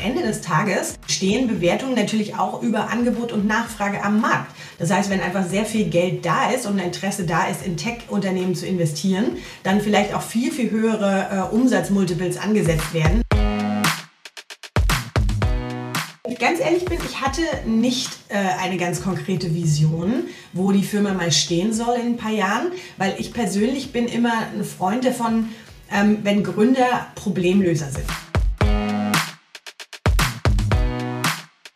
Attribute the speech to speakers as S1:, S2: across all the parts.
S1: Ende des Tages stehen Bewertungen natürlich auch über Angebot und Nachfrage am Markt. Das heißt, wenn einfach sehr viel Geld da ist und ein Interesse da ist, in Tech-Unternehmen zu investieren, dann vielleicht auch viel, viel höhere äh, Umsatzmultiples angesetzt werden. ganz ehrlich bin, ich hatte nicht äh, eine ganz konkrete Vision, wo die Firma mal stehen soll in ein paar Jahren, weil ich persönlich bin immer ein Freund davon, ähm, wenn Gründer Problemlöser sind.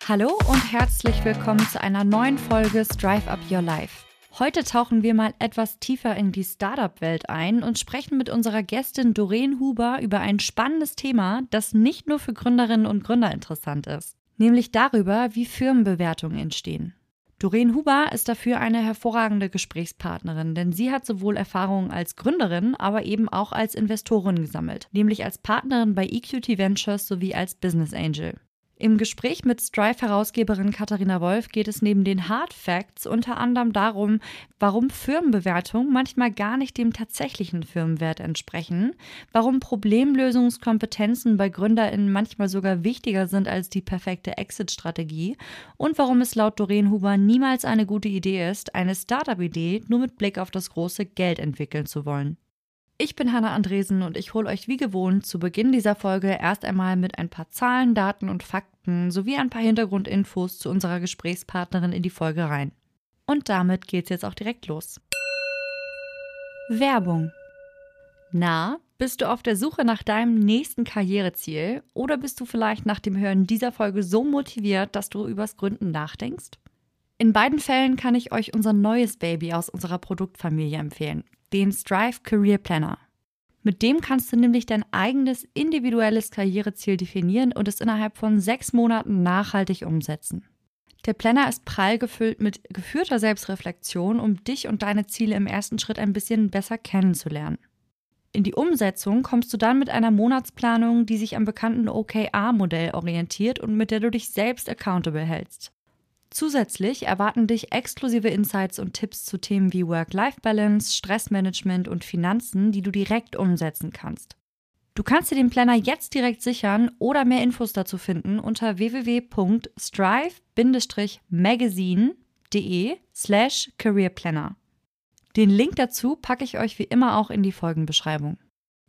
S2: Hallo und herzlich willkommen zu einer neuen Folge Strive Up Your Life. Heute tauchen wir mal etwas tiefer in die Startup-Welt ein und sprechen mit unserer Gästin Doreen Huber über ein spannendes Thema, das nicht nur für Gründerinnen und Gründer interessant ist nämlich darüber, wie Firmenbewertungen entstehen. Doreen Huber ist dafür eine hervorragende Gesprächspartnerin, denn sie hat sowohl Erfahrungen als Gründerin, aber eben auch als Investorin gesammelt, nämlich als Partnerin bei EQT Ventures sowie als Business Angel. Im Gespräch mit Strive-Herausgeberin Katharina Wolf geht es neben den Hard Facts unter anderem darum, warum Firmenbewertungen manchmal gar nicht dem tatsächlichen Firmenwert entsprechen, warum Problemlösungskompetenzen bei GründerInnen manchmal sogar wichtiger sind als die perfekte Exit-Strategie und warum es laut Doreen Huber niemals eine gute Idee ist, eine Startup-Idee nur mit Blick auf das große Geld entwickeln zu wollen. Ich bin Hanna Andresen und ich hole euch wie gewohnt zu Beginn dieser Folge erst einmal mit ein paar Zahlen, Daten und Fakten sowie ein paar Hintergrundinfos zu unserer Gesprächspartnerin in die Folge rein. Und damit geht's jetzt auch direkt los. Werbung. Na, bist du auf der Suche nach deinem nächsten Karriereziel oder bist du vielleicht nach dem Hören dieser Folge so motiviert, dass du übers Gründen nachdenkst? In beiden Fällen kann ich euch unser neues Baby aus unserer Produktfamilie empfehlen den Strive Career Planner. Mit dem kannst du nämlich dein eigenes individuelles Karriereziel definieren und es innerhalb von sechs Monaten nachhaltig umsetzen. Der Planner ist prall gefüllt mit geführter Selbstreflexion, um dich und deine Ziele im ersten Schritt ein bisschen besser kennenzulernen. In die Umsetzung kommst du dann mit einer Monatsplanung, die sich am bekannten OKR-Modell orientiert und mit der du dich selbst accountable hältst. Zusätzlich erwarten dich exklusive Insights und Tipps zu Themen wie Work-Life-Balance, Stressmanagement und Finanzen, die du direkt umsetzen kannst. Du kannst dir den Planner jetzt direkt sichern oder mehr Infos dazu finden unter www.strive-magazine.de slash careerplanner. Den Link dazu packe ich euch wie immer auch in die Folgenbeschreibung.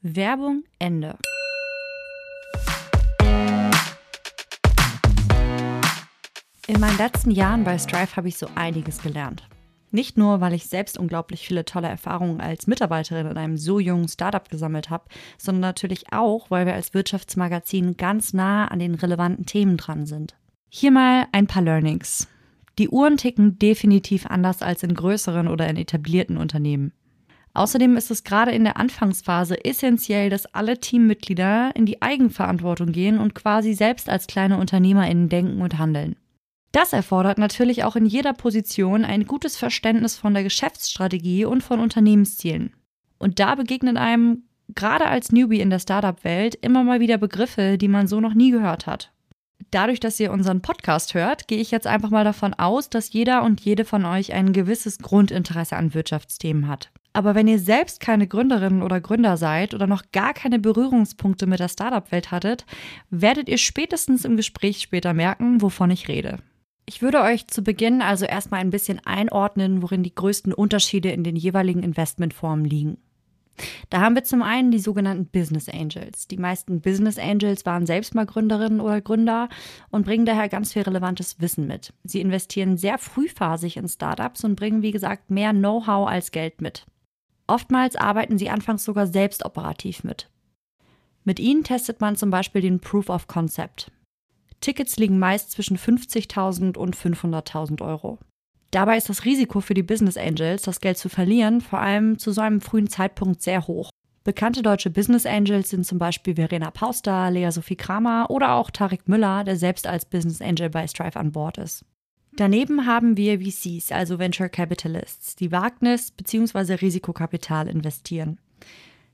S2: Werbung Ende. In meinen letzten Jahren bei Strive habe ich so einiges gelernt. Nicht nur, weil ich selbst unglaublich viele tolle Erfahrungen als Mitarbeiterin in einem so jungen Startup gesammelt habe, sondern natürlich auch, weil wir als Wirtschaftsmagazin ganz nah an den relevanten Themen dran sind. Hier mal ein paar Learnings. Die Uhren ticken definitiv anders als in größeren oder in etablierten Unternehmen. Außerdem ist es gerade in der Anfangsphase essentiell, dass alle Teammitglieder in die Eigenverantwortung gehen und quasi selbst als kleine UnternehmerInnen denken und handeln. Das erfordert natürlich auch in jeder Position ein gutes Verständnis von der Geschäftsstrategie und von Unternehmenszielen. Und da begegnen einem gerade als Newbie in der Startup-Welt immer mal wieder Begriffe, die man so noch nie gehört hat. Dadurch, dass ihr unseren Podcast hört, gehe ich jetzt einfach mal davon aus, dass jeder und jede von euch ein gewisses Grundinteresse an Wirtschaftsthemen hat. Aber wenn ihr selbst keine Gründerin oder Gründer seid oder noch gar keine Berührungspunkte mit der Startup-Welt hattet, werdet ihr spätestens im Gespräch später merken, wovon ich rede. Ich würde euch zu Beginn also erstmal ein bisschen einordnen, worin die größten Unterschiede in den jeweiligen Investmentformen liegen. Da haben wir zum einen die sogenannten Business Angels. Die meisten Business Angels waren selbst mal Gründerinnen oder Gründer und bringen daher ganz viel relevantes Wissen mit. Sie investieren sehr frühphasig in Startups und bringen, wie gesagt, mehr Know-how als Geld mit. Oftmals arbeiten sie anfangs sogar selbst operativ mit. Mit ihnen testet man zum Beispiel den Proof of Concept. Tickets liegen meist zwischen 50.000 und 500.000 Euro. Dabei ist das Risiko für die Business Angels, das Geld zu verlieren, vor allem zu so einem frühen Zeitpunkt sehr hoch. Bekannte deutsche Business Angels sind zum Beispiel Verena Pauster, Lea Sophie Kramer oder auch Tarek Müller, der selbst als Business Angel bei Strive an Bord ist. Daneben haben wir VCs, also Venture Capitalists, die Wagnis- bzw. Risikokapital investieren.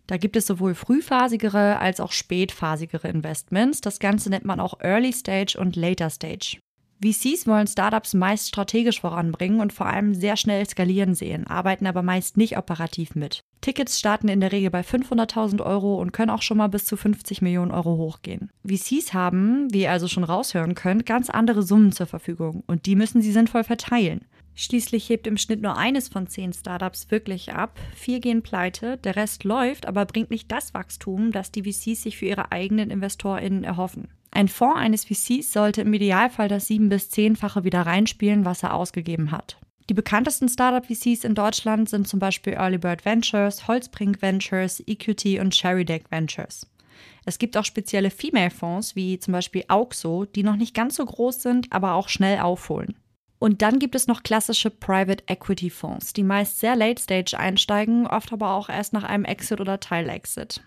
S2: Da gibt es sowohl frühphasigere als auch spätphasigere Investments. Das Ganze nennt man auch Early Stage und Later Stage. VCs wollen Startups meist strategisch voranbringen und vor allem sehr schnell skalieren sehen, arbeiten aber meist nicht operativ mit. Tickets starten in der Regel bei 500.000 Euro und können auch schon mal bis zu 50 Millionen Euro hochgehen. VCs haben, wie ihr also schon raushören könnt, ganz andere Summen zur Verfügung und die müssen sie sinnvoll verteilen. Schließlich hebt im Schnitt nur eines von zehn Startups wirklich ab. Vier gehen pleite, der Rest läuft, aber bringt nicht das Wachstum, das die VCs sich für ihre eigenen InvestorInnen erhoffen. Ein Fonds eines VCs sollte im Idealfall das sieben- bis zehnfache wieder reinspielen, was er ausgegeben hat. Die bekanntesten Startup-VCs in Deutschland sind zum Beispiel Early Bird Ventures, Holzbrink Ventures, EQT und Cherrydeck Ventures. Es gibt auch spezielle Female-Fonds wie zum Beispiel Auxo, die noch nicht ganz so groß sind, aber auch schnell aufholen. Und dann gibt es noch klassische Private Equity Fonds, die meist sehr late stage einsteigen, oft aber auch erst nach einem Exit oder Teilexit.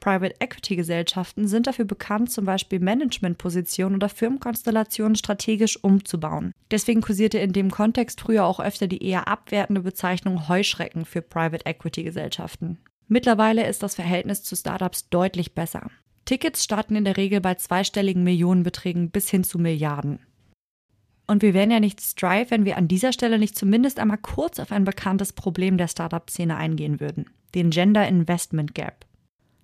S2: Private Equity Gesellschaften sind dafür bekannt, zum Beispiel Managementpositionen oder Firmenkonstellationen strategisch umzubauen. Deswegen kursierte in dem Kontext früher auch öfter die eher abwertende Bezeichnung Heuschrecken für Private Equity Gesellschaften. Mittlerweile ist das Verhältnis zu Startups deutlich besser. Tickets starten in der Regel bei zweistelligen Millionenbeträgen bis hin zu Milliarden. Und wir wären ja nicht Strive, wenn wir an dieser Stelle nicht zumindest einmal kurz auf ein bekanntes Problem der Startup-Szene eingehen würden, den Gender Investment Gap.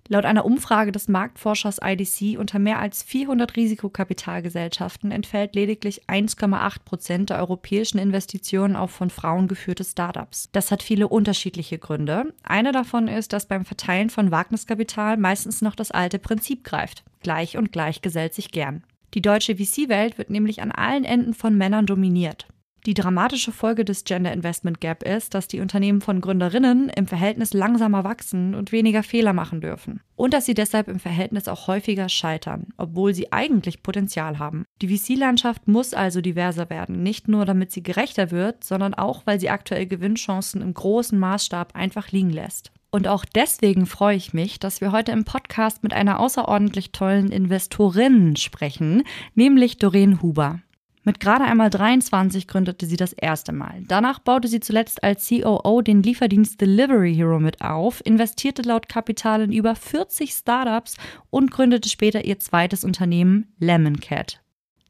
S2: Laut einer Umfrage des Marktforschers IDC unter mehr als 400 Risikokapitalgesellschaften entfällt lediglich 1,8 Prozent der europäischen Investitionen auf von Frauen geführte Startups. Das hat viele unterschiedliche Gründe. Eine davon ist, dass beim Verteilen von Wagniskapital meistens noch das alte Prinzip greift. Gleich und gleich gesellt sich gern. Die deutsche VC-Welt wird nämlich an allen Enden von Männern dominiert. Die dramatische Folge des Gender Investment Gap ist, dass die Unternehmen von Gründerinnen im Verhältnis langsamer wachsen und weniger Fehler machen dürfen. Und dass sie deshalb im Verhältnis auch häufiger scheitern, obwohl sie eigentlich Potenzial haben. Die VC-Landschaft muss also diverser werden, nicht nur damit sie gerechter wird, sondern auch, weil sie aktuell Gewinnchancen im großen Maßstab einfach liegen lässt. Und auch deswegen freue ich mich, dass wir heute im Podcast mit einer außerordentlich tollen Investorin sprechen, nämlich Doreen Huber. Mit gerade einmal 23 gründete sie das erste Mal. Danach baute sie zuletzt als COO den Lieferdienst Delivery Hero mit auf, investierte laut Kapital in über 40 Startups und gründete später ihr zweites Unternehmen Lemon Cat.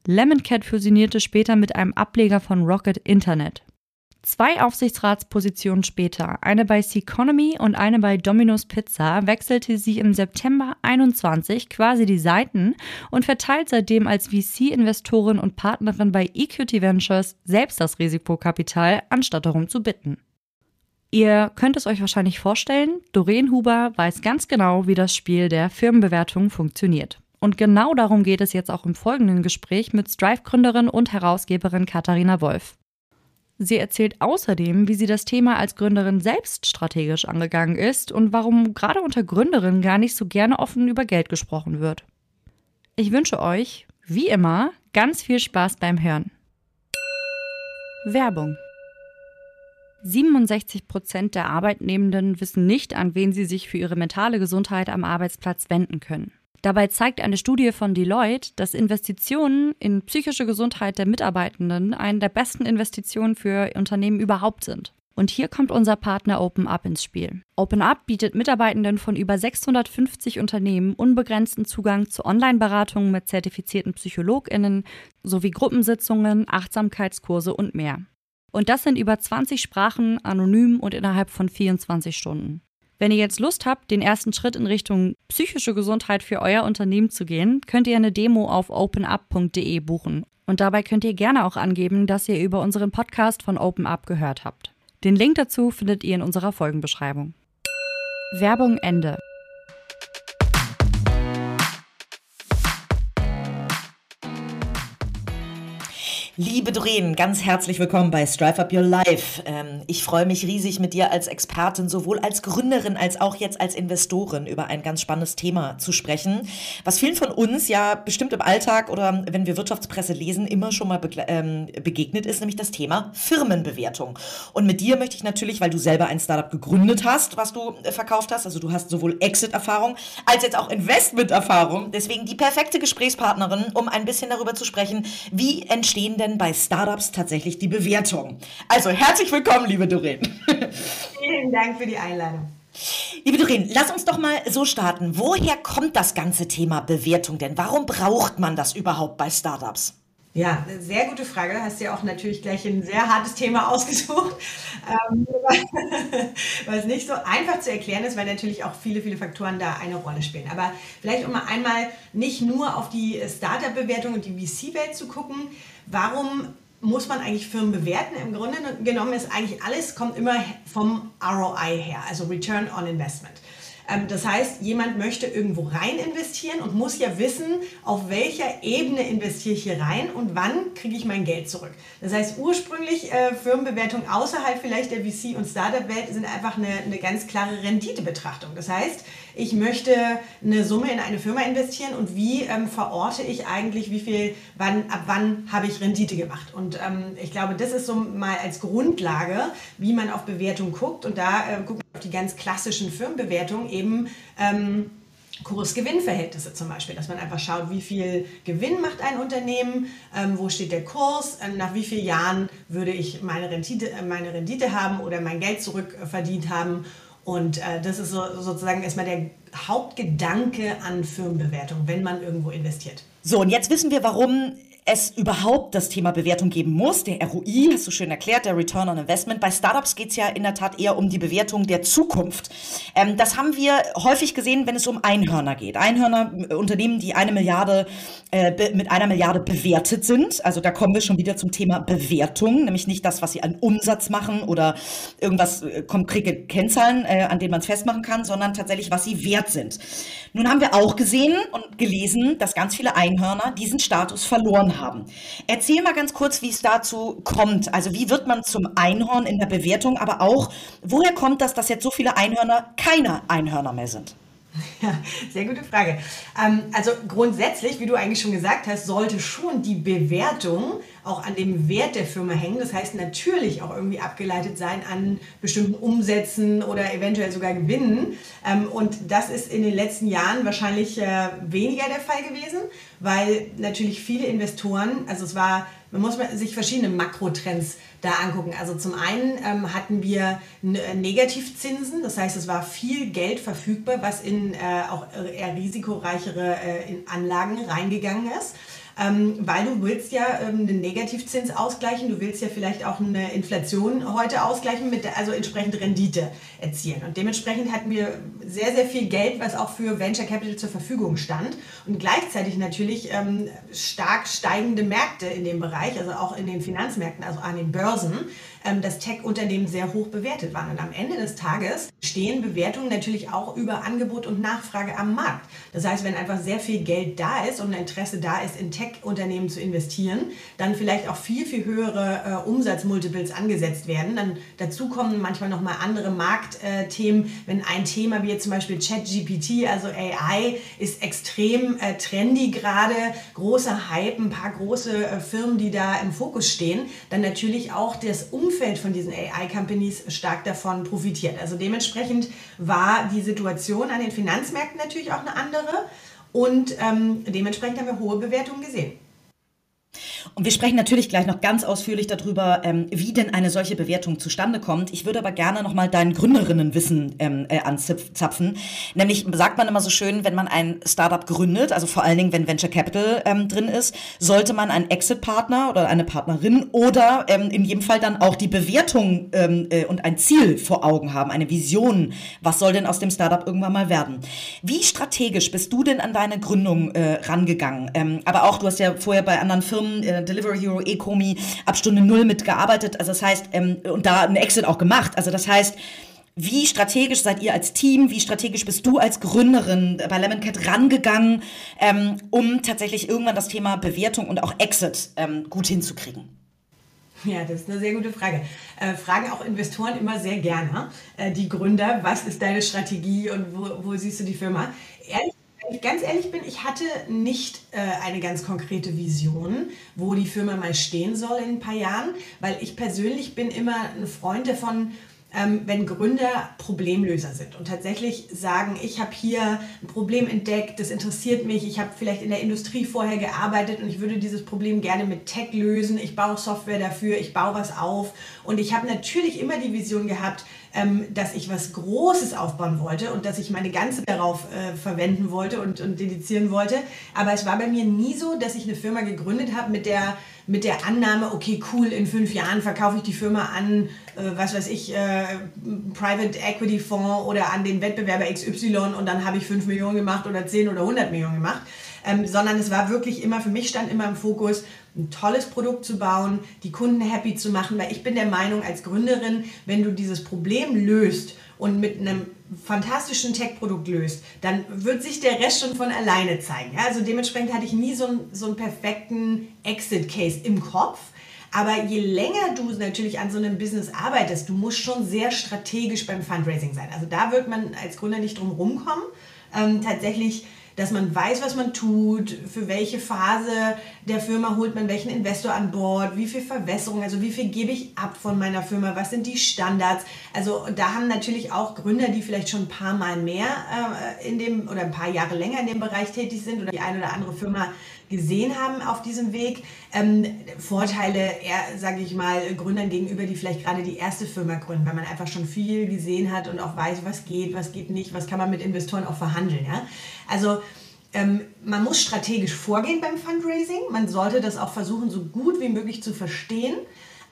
S2: Lemon Cat fusionierte später mit einem Ableger von Rocket Internet. Zwei Aufsichtsratspositionen später, eine bei Seconomy und eine bei Domino's Pizza, wechselte sie im September 21 quasi die Seiten und verteilt seitdem als VC-Investorin und Partnerin bei EQT Ventures selbst das Risikokapital, anstatt darum zu bitten. Ihr könnt es euch wahrscheinlich vorstellen, Doreen Huber weiß ganz genau, wie das Spiel der Firmenbewertung funktioniert. Und genau darum geht es jetzt auch im folgenden Gespräch mit Strive-Gründerin und Herausgeberin Katharina Wolf. Sie erzählt außerdem, wie sie das Thema als Gründerin selbst strategisch angegangen ist und warum gerade unter Gründerinnen gar nicht so gerne offen über Geld gesprochen wird. Ich wünsche euch, wie immer, ganz viel Spaß beim Hören. Werbung 67 Prozent der Arbeitnehmenden wissen nicht, an wen sie sich für ihre mentale Gesundheit am Arbeitsplatz wenden können. Dabei zeigt eine Studie von Deloitte, dass Investitionen in psychische Gesundheit der Mitarbeitenden eine der besten Investitionen für Unternehmen überhaupt sind. Und hier kommt unser Partner OpenUp ins Spiel. OpenUp bietet Mitarbeitenden von über 650 Unternehmen unbegrenzten Zugang zu Online-Beratungen mit zertifizierten PsychologInnen sowie Gruppensitzungen, Achtsamkeitskurse und mehr. Und das sind über 20 Sprachen, anonym und innerhalb von 24 Stunden. Wenn ihr jetzt Lust habt, den ersten Schritt in Richtung psychische Gesundheit für euer Unternehmen zu gehen, könnt ihr eine Demo auf openup.de buchen. Und dabei könnt ihr gerne auch angeben, dass ihr über unseren Podcast von OpenUp gehört habt. Den Link dazu findet ihr in unserer Folgenbeschreibung. Werbung Ende.
S3: Liebe Doreen, ganz herzlich willkommen bei Strive Up Your Life. Ähm, ich freue mich riesig, mit dir als Expertin, sowohl als Gründerin als auch jetzt als Investorin über ein ganz spannendes Thema zu sprechen, was vielen von uns ja bestimmt im Alltag oder wenn wir Wirtschaftspresse lesen, immer schon mal ähm, begegnet ist, nämlich das Thema Firmenbewertung. Und mit dir möchte ich natürlich, weil du selber ein Startup gegründet hast, was du äh, verkauft hast, also du hast sowohl Exit-Erfahrung als jetzt auch Investment-Erfahrung, deswegen die perfekte Gesprächspartnerin, um ein bisschen darüber zu sprechen, wie entstehen denn denn bei Startups tatsächlich die Bewertung? Also herzlich willkommen, liebe Doreen.
S1: Vielen Dank für die Einladung.
S3: Liebe Doreen, lass uns doch mal so starten. Woher kommt das ganze Thema Bewertung denn? Warum braucht man das überhaupt bei Startups?
S1: Ja, sehr gute Frage. Hast ja auch natürlich gleich ein sehr hartes Thema ausgesucht, ähm, es nicht so einfach zu erklären ist, weil natürlich auch viele, viele Faktoren da eine Rolle spielen. Aber vielleicht um mal einmal nicht nur auf die Startup-Bewertung und die VC-Welt zu gucken, warum muss man eigentlich Firmen bewerten? Im Grunde genommen ist eigentlich alles, kommt immer vom ROI her, also Return on Investment. Ähm, das heißt, jemand möchte irgendwo rein investieren und muss ja wissen, auf welcher Ebene investiere ich hier rein und wann kriege ich mein Geld zurück. Das heißt, ursprünglich äh, Firmenbewertung außerhalb vielleicht der VC- und Startup-Welt sind einfach eine, eine ganz klare Renditebetrachtung. Das heißt, ich möchte eine Summe in eine Firma investieren und wie ähm, verorte ich eigentlich, wie viel, wann, ab wann habe ich Rendite gemacht. Und ähm, ich glaube, das ist so mal als Grundlage, wie man auf Bewertung guckt. Und da äh, gucken wir auf die ganz klassischen Firmenbewertungen eben. Ähm, Kurs-Gewinn-Verhältnisse zum Beispiel, dass man einfach schaut, wie viel Gewinn macht ein Unternehmen, ähm, wo steht der Kurs, äh, nach wie vielen Jahren würde ich meine Rendite, äh, meine Rendite haben oder mein Geld zurückverdient haben und äh, das ist so, sozusagen erstmal der Hauptgedanke an Firmenbewertung, wenn man irgendwo investiert.
S3: So, und jetzt wissen wir, warum es überhaupt das Thema Bewertung geben muss. Der ROI, hast du schön erklärt, der Return on Investment. Bei Startups geht es ja in der Tat eher um die Bewertung der Zukunft. Ähm, das haben wir häufig gesehen, wenn es um Einhörner geht. Einhörner, äh, Unternehmen, die eine Milliarde äh, mit einer Milliarde bewertet sind. Also da kommen wir schon wieder zum Thema Bewertung, nämlich nicht das, was sie an Umsatz machen oder irgendwas äh, konkrete Kennzahlen, äh, an denen man es festmachen kann, sondern tatsächlich, was sie wert sind. Nun haben wir auch gesehen und gelesen, dass ganz viele Einhörner diesen Status verloren haben. Erzähl mal ganz kurz, wie es dazu kommt. Also wie wird man zum Einhorn in der Bewertung, aber auch, woher kommt das, dass jetzt so viele Einhörner keine Einhörner mehr sind?
S1: Ja, sehr gute Frage. Ähm, also grundsätzlich, wie du eigentlich schon gesagt hast, sollte schon die Bewertung auch an dem Wert der Firma hängen. Das heißt natürlich auch irgendwie abgeleitet sein an bestimmten Umsätzen oder eventuell sogar Gewinnen. Ähm, und das ist in den letzten Jahren wahrscheinlich äh, weniger der Fall gewesen, weil natürlich viele Investoren, also es war, man muss sich verschiedene Makrotrends da angucken. Also zum einen ähm, hatten wir Negativzinsen, das heißt, es war viel Geld verfügbar, was in äh, auch eher risikoreichere äh, in Anlagen reingegangen ist ähm, weil du willst ja ähm, einen Negativzins ausgleichen, du willst ja vielleicht auch eine Inflation heute ausgleichen, mit also entsprechend Rendite erzielen. Und dementsprechend hatten wir sehr, sehr viel Geld, was auch für Venture Capital zur Verfügung stand und gleichzeitig natürlich ähm, stark steigende Märkte in dem Bereich, also auch in den Finanzmärkten, also an den Börsen, ähm, dass Tech-Unternehmen sehr hoch bewertet waren. Und am Ende des Tages stehen Bewertungen natürlich auch über Angebot und Nachfrage am Markt. Das heißt, wenn einfach sehr viel Geld da ist und Interesse da ist, in Tech-Unternehmen zu investieren, dann vielleicht auch viel, viel höhere äh, Umsatzmultiples angesetzt werden. Dann dazu kommen manchmal nochmal andere Marktthemen. Wenn ein Thema wie jetzt zum Beispiel ChatGPT, also AI, ist extrem äh, trendy gerade, großer Hype, ein paar große äh, Firmen, die da im Fokus stehen, dann natürlich auch das Umfeld Umfeld von diesen AI-Companies stark davon profitiert. Also dementsprechend war die Situation an den Finanzmärkten natürlich auch eine andere und ähm, dementsprechend haben wir hohe Bewertungen gesehen.
S3: Und wir sprechen natürlich gleich noch ganz ausführlich darüber, ähm, wie denn eine solche Bewertung zustande kommt. Ich würde aber gerne nochmal dein Gründerinnenwissen ähm, äh, anzapfen. Nämlich sagt man immer so schön, wenn man ein Startup gründet, also vor allen Dingen, wenn Venture Capital ähm, drin ist, sollte man einen Exit-Partner oder eine Partnerin oder ähm, in jedem Fall dann auch die Bewertung ähm, äh, und ein Ziel vor Augen haben, eine Vision. Was soll denn aus dem Startup irgendwann mal werden? Wie strategisch bist du denn an deine Gründung äh, rangegangen? Ähm, aber auch, du hast ja vorher bei anderen Firmen äh, Delivery Hero, Ecomi ab Stunde Null mitgearbeitet. Also das heißt, ähm, und da einen Exit auch gemacht. Also das heißt, wie strategisch seid ihr als Team? Wie strategisch bist du als Gründerin bei Lemon Cat rangegangen, ähm, um tatsächlich irgendwann das Thema Bewertung und auch Exit ähm, gut hinzukriegen?
S1: Ja, das ist eine sehr gute Frage. Äh, fragen auch Investoren immer sehr gerne, äh, die Gründer, was ist deine Strategie und wo, wo siehst du die Firma? Ehrlich ich ganz ehrlich bin, ich hatte nicht äh, eine ganz konkrete Vision, wo die Firma mal stehen soll in ein paar Jahren, weil ich persönlich bin immer ein Freund davon, ähm, wenn Gründer Problemlöser sind. Und tatsächlich sagen, ich habe hier ein Problem entdeckt, das interessiert mich, ich habe vielleicht in der Industrie vorher gearbeitet und ich würde dieses Problem gerne mit Tech lösen, ich baue Software dafür, ich baue was auf. Und ich habe natürlich immer die Vision gehabt, ähm, dass ich was Großes aufbauen wollte und dass ich meine ganze darauf äh, verwenden wollte und, und dedizieren wollte. Aber es war bei mir nie so, dass ich eine Firma gegründet habe mit der mit der Annahme, okay, cool, in fünf Jahren verkaufe ich die Firma an, äh, was weiß ich, äh, Private Equity Fonds oder an den Wettbewerber XY und dann habe ich fünf Millionen gemacht oder zehn oder hundert Millionen gemacht. Ähm, sondern es war wirklich immer, für mich stand immer im Fokus, ein tolles Produkt zu bauen, die Kunden happy zu machen, weil ich bin der Meinung als Gründerin, wenn du dieses Problem löst und mit einem fantastischen Tech-Produkt löst, dann wird sich der Rest schon von alleine zeigen. Ja, also dementsprechend hatte ich nie so, einen, so einen perfekten Exit-Case im Kopf. Aber je länger du natürlich an so einem Business arbeitest, du musst schon sehr strategisch beim Fundraising sein. Also da wird man als Gründer nicht drum rumkommen. Ähm, tatsächlich dass man weiß, was man tut, für welche Phase der Firma holt man welchen Investor an Bord, wie viel Verwässerung, also wie viel gebe ich ab von meiner Firma, was sind die Standards. Also da haben natürlich auch Gründer, die vielleicht schon ein paar Mal mehr äh, in dem oder ein paar Jahre länger in dem Bereich tätig sind oder die eine oder andere Firma gesehen haben auf diesem Weg. Ähm, Vorteile, sage ich mal, Gründern gegenüber, die vielleicht gerade die erste Firma gründen, weil man einfach schon viel gesehen hat und auch weiß, was geht, was geht nicht, was kann man mit Investoren auch verhandeln. Ja? Also ähm, man muss strategisch vorgehen beim Fundraising. Man sollte das auch versuchen, so gut wie möglich zu verstehen.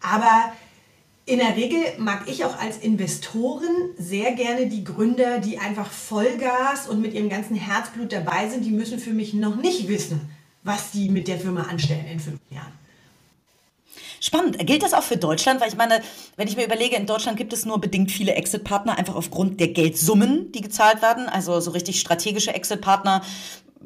S1: Aber in der Regel mag ich auch als Investorin sehr gerne die Gründer, die einfach Vollgas und mit ihrem ganzen Herzblut dabei sind. Die müssen für mich noch nicht wissen, was die mit der Firma anstellen in fünf Jahren.
S3: Spannend. Gilt das auch für Deutschland? Weil ich meine, wenn ich mir überlege, in Deutschland gibt es nur bedingt viele Exit-Partner, einfach aufgrund der Geldsummen, die gezahlt werden. Also so richtig strategische Exit-Partner.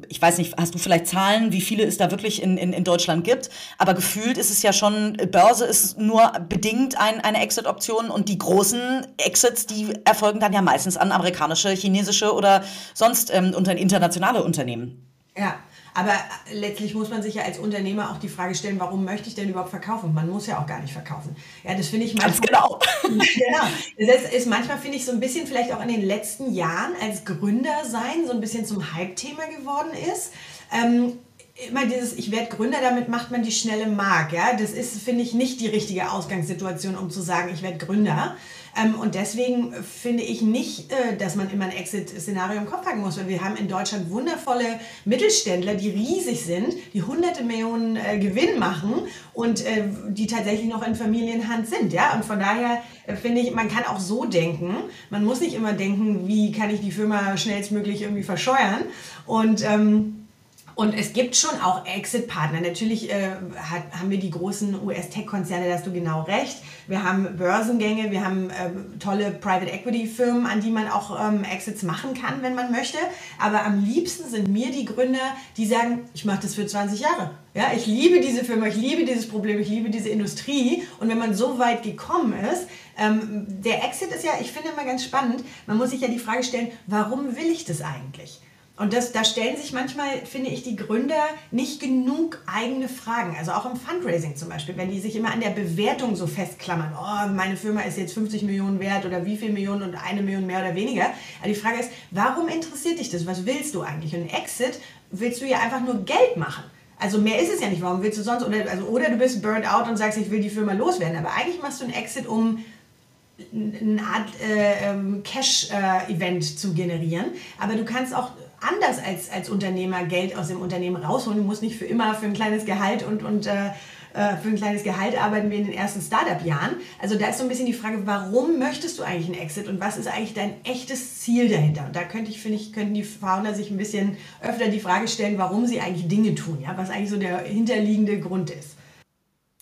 S3: Ich weiß nicht, hast du vielleicht Zahlen, wie viele es da wirklich in, in, in Deutschland gibt? Aber gefühlt ist es ja schon, Börse ist nur bedingt ein, eine Exit-Option und die großen Exits, die erfolgen dann ja meistens an amerikanische, chinesische oder sonst ähm, unter internationale Unternehmen.
S1: Ja, aber letztlich muss man sich ja als Unternehmer auch die Frage stellen, warum möchte ich denn überhaupt verkaufen? Man muss ja auch gar nicht verkaufen. Ja, das finde ich manchmal.
S3: genau.
S1: genau. Das ist manchmal, finde ich, so ein bisschen vielleicht auch in den letzten Jahren als Gründer sein so ein bisschen zum Hype-Thema geworden ist. Ähm, immer dieses, ich werde Gründer, damit macht man die schnelle Mark. Ja? Das ist, finde ich, nicht die richtige Ausgangssituation, um zu sagen, ich werde Gründer. Ähm, und deswegen finde ich nicht, äh, dass man immer ein Exit-Szenario im Kopf haben muss, weil wir haben in Deutschland wundervolle Mittelständler, die riesig sind, die hunderte Millionen äh, Gewinn machen und äh, die tatsächlich noch in Familienhand sind. Ja? Und von daher finde ich, man kann auch so denken. Man muss nicht immer denken, wie kann ich die Firma schnellstmöglich irgendwie verscheuern. Und ähm, und es gibt schon auch Exit-Partner. Natürlich äh, hat, haben wir die großen US-Tech-Konzerne, da hast du genau recht. Wir haben Börsengänge, wir haben äh, tolle Private Equity-Firmen, an die man auch ähm, Exits machen kann, wenn man möchte. Aber am liebsten sind mir die Gründer, die sagen, ich mache das für 20 Jahre. Ja, ich liebe diese Firma, ich liebe dieses Problem, ich liebe diese Industrie. Und wenn man so weit gekommen ist, ähm, der Exit ist ja, ich finde immer ganz spannend, man muss sich ja die Frage stellen, warum will ich das eigentlich? Und das, da stellen sich manchmal, finde ich, die Gründer nicht genug eigene Fragen. Also auch im Fundraising zum Beispiel, wenn die sich immer an der Bewertung so festklammern. Oh, meine Firma ist jetzt 50 Millionen wert oder wie viel Millionen und eine Million mehr oder weniger. Aber die Frage ist, warum interessiert dich das? Was willst du eigentlich? Und Exit willst du ja einfach nur Geld machen. Also mehr ist es ja nicht. Warum willst du sonst? Oder, also, oder du bist burnt out und sagst, ich will die Firma loswerden. Aber eigentlich machst du einen Exit, um eine Art äh, ähm, Cash-Event äh, zu generieren. Aber du kannst auch anders als, als Unternehmer Geld aus dem Unternehmen rausholen. Du musst nicht für immer für ein kleines Gehalt und, und äh, äh, für ein kleines Gehalt arbeiten wie in den ersten Startup-Jahren. Also da ist so ein bisschen die Frage, warum möchtest du eigentlich einen Exit und was ist eigentlich dein echtes Ziel dahinter? Und da könnte ich, finde ich, könnten die Founder sich ein bisschen öfter die Frage stellen, warum sie eigentlich Dinge tun, ja, was eigentlich so der hinterliegende Grund ist.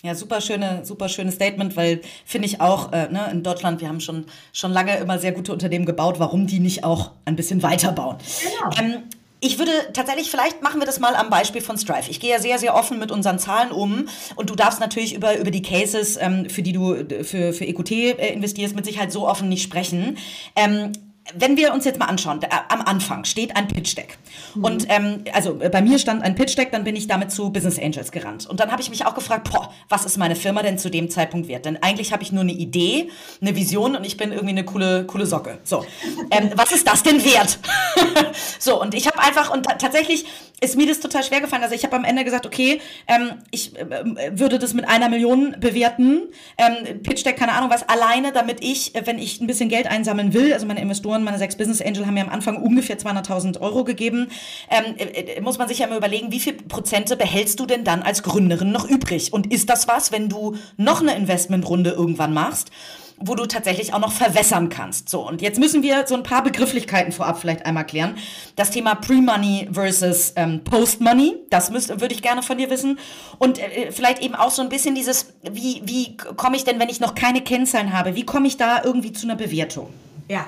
S3: Ja, super schöne, super schönes Statement, weil finde ich auch, äh, ne, in Deutschland, wir haben schon, schon lange immer sehr gute Unternehmen gebaut, warum die nicht auch ein bisschen weiterbauen. Genau. Ähm, ich würde tatsächlich, vielleicht machen wir das mal am Beispiel von Strive. Ich gehe ja sehr, sehr offen mit unseren Zahlen um und du darfst natürlich über, über die Cases, ähm, für die du für, für EQT äh, investierst, mit Sicherheit so offen nicht sprechen. Ähm, wenn wir uns jetzt mal anschauen, da, am Anfang steht ein Pitch Deck. Mhm. Und ähm, also äh, bei mir stand ein Pitch Deck, dann bin ich damit zu Business Angels gerannt. Und dann habe ich mich auch gefragt, boah, was ist meine Firma denn zu dem Zeitpunkt wert? Denn eigentlich habe ich nur eine Idee, eine Vision und ich bin irgendwie eine coole, coole Socke. So, ähm, was ist das denn wert? so, und ich habe einfach, und tatsächlich ist mir das total schwer gefallen. Also ich habe am Ende gesagt, okay, ähm, ich äh, würde das mit einer Million bewerten. Ähm, Pitch Deck, keine Ahnung was, alleine, damit ich, äh, wenn ich ein bisschen Geld einsammeln will, also meine Investoren, meine sechs Business Angel haben mir am Anfang ungefähr 200.000 Euro gegeben, ähm, äh, äh, muss man sich ja immer überlegen, wie viel Prozente behältst du denn dann als Gründerin noch übrig? Und ist das was, wenn du noch eine Investmentrunde irgendwann machst? Wo du tatsächlich auch noch verwässern kannst. So, und jetzt müssen wir so ein paar Begrifflichkeiten vorab vielleicht einmal klären. Das Thema Pre-Money versus ähm, Post-Money, das würde ich gerne von dir wissen. Und äh, vielleicht eben auch so ein bisschen dieses, wie, wie komme ich denn, wenn ich noch keine Kennzahlen habe, wie komme ich da irgendwie zu einer Bewertung?
S1: Ja,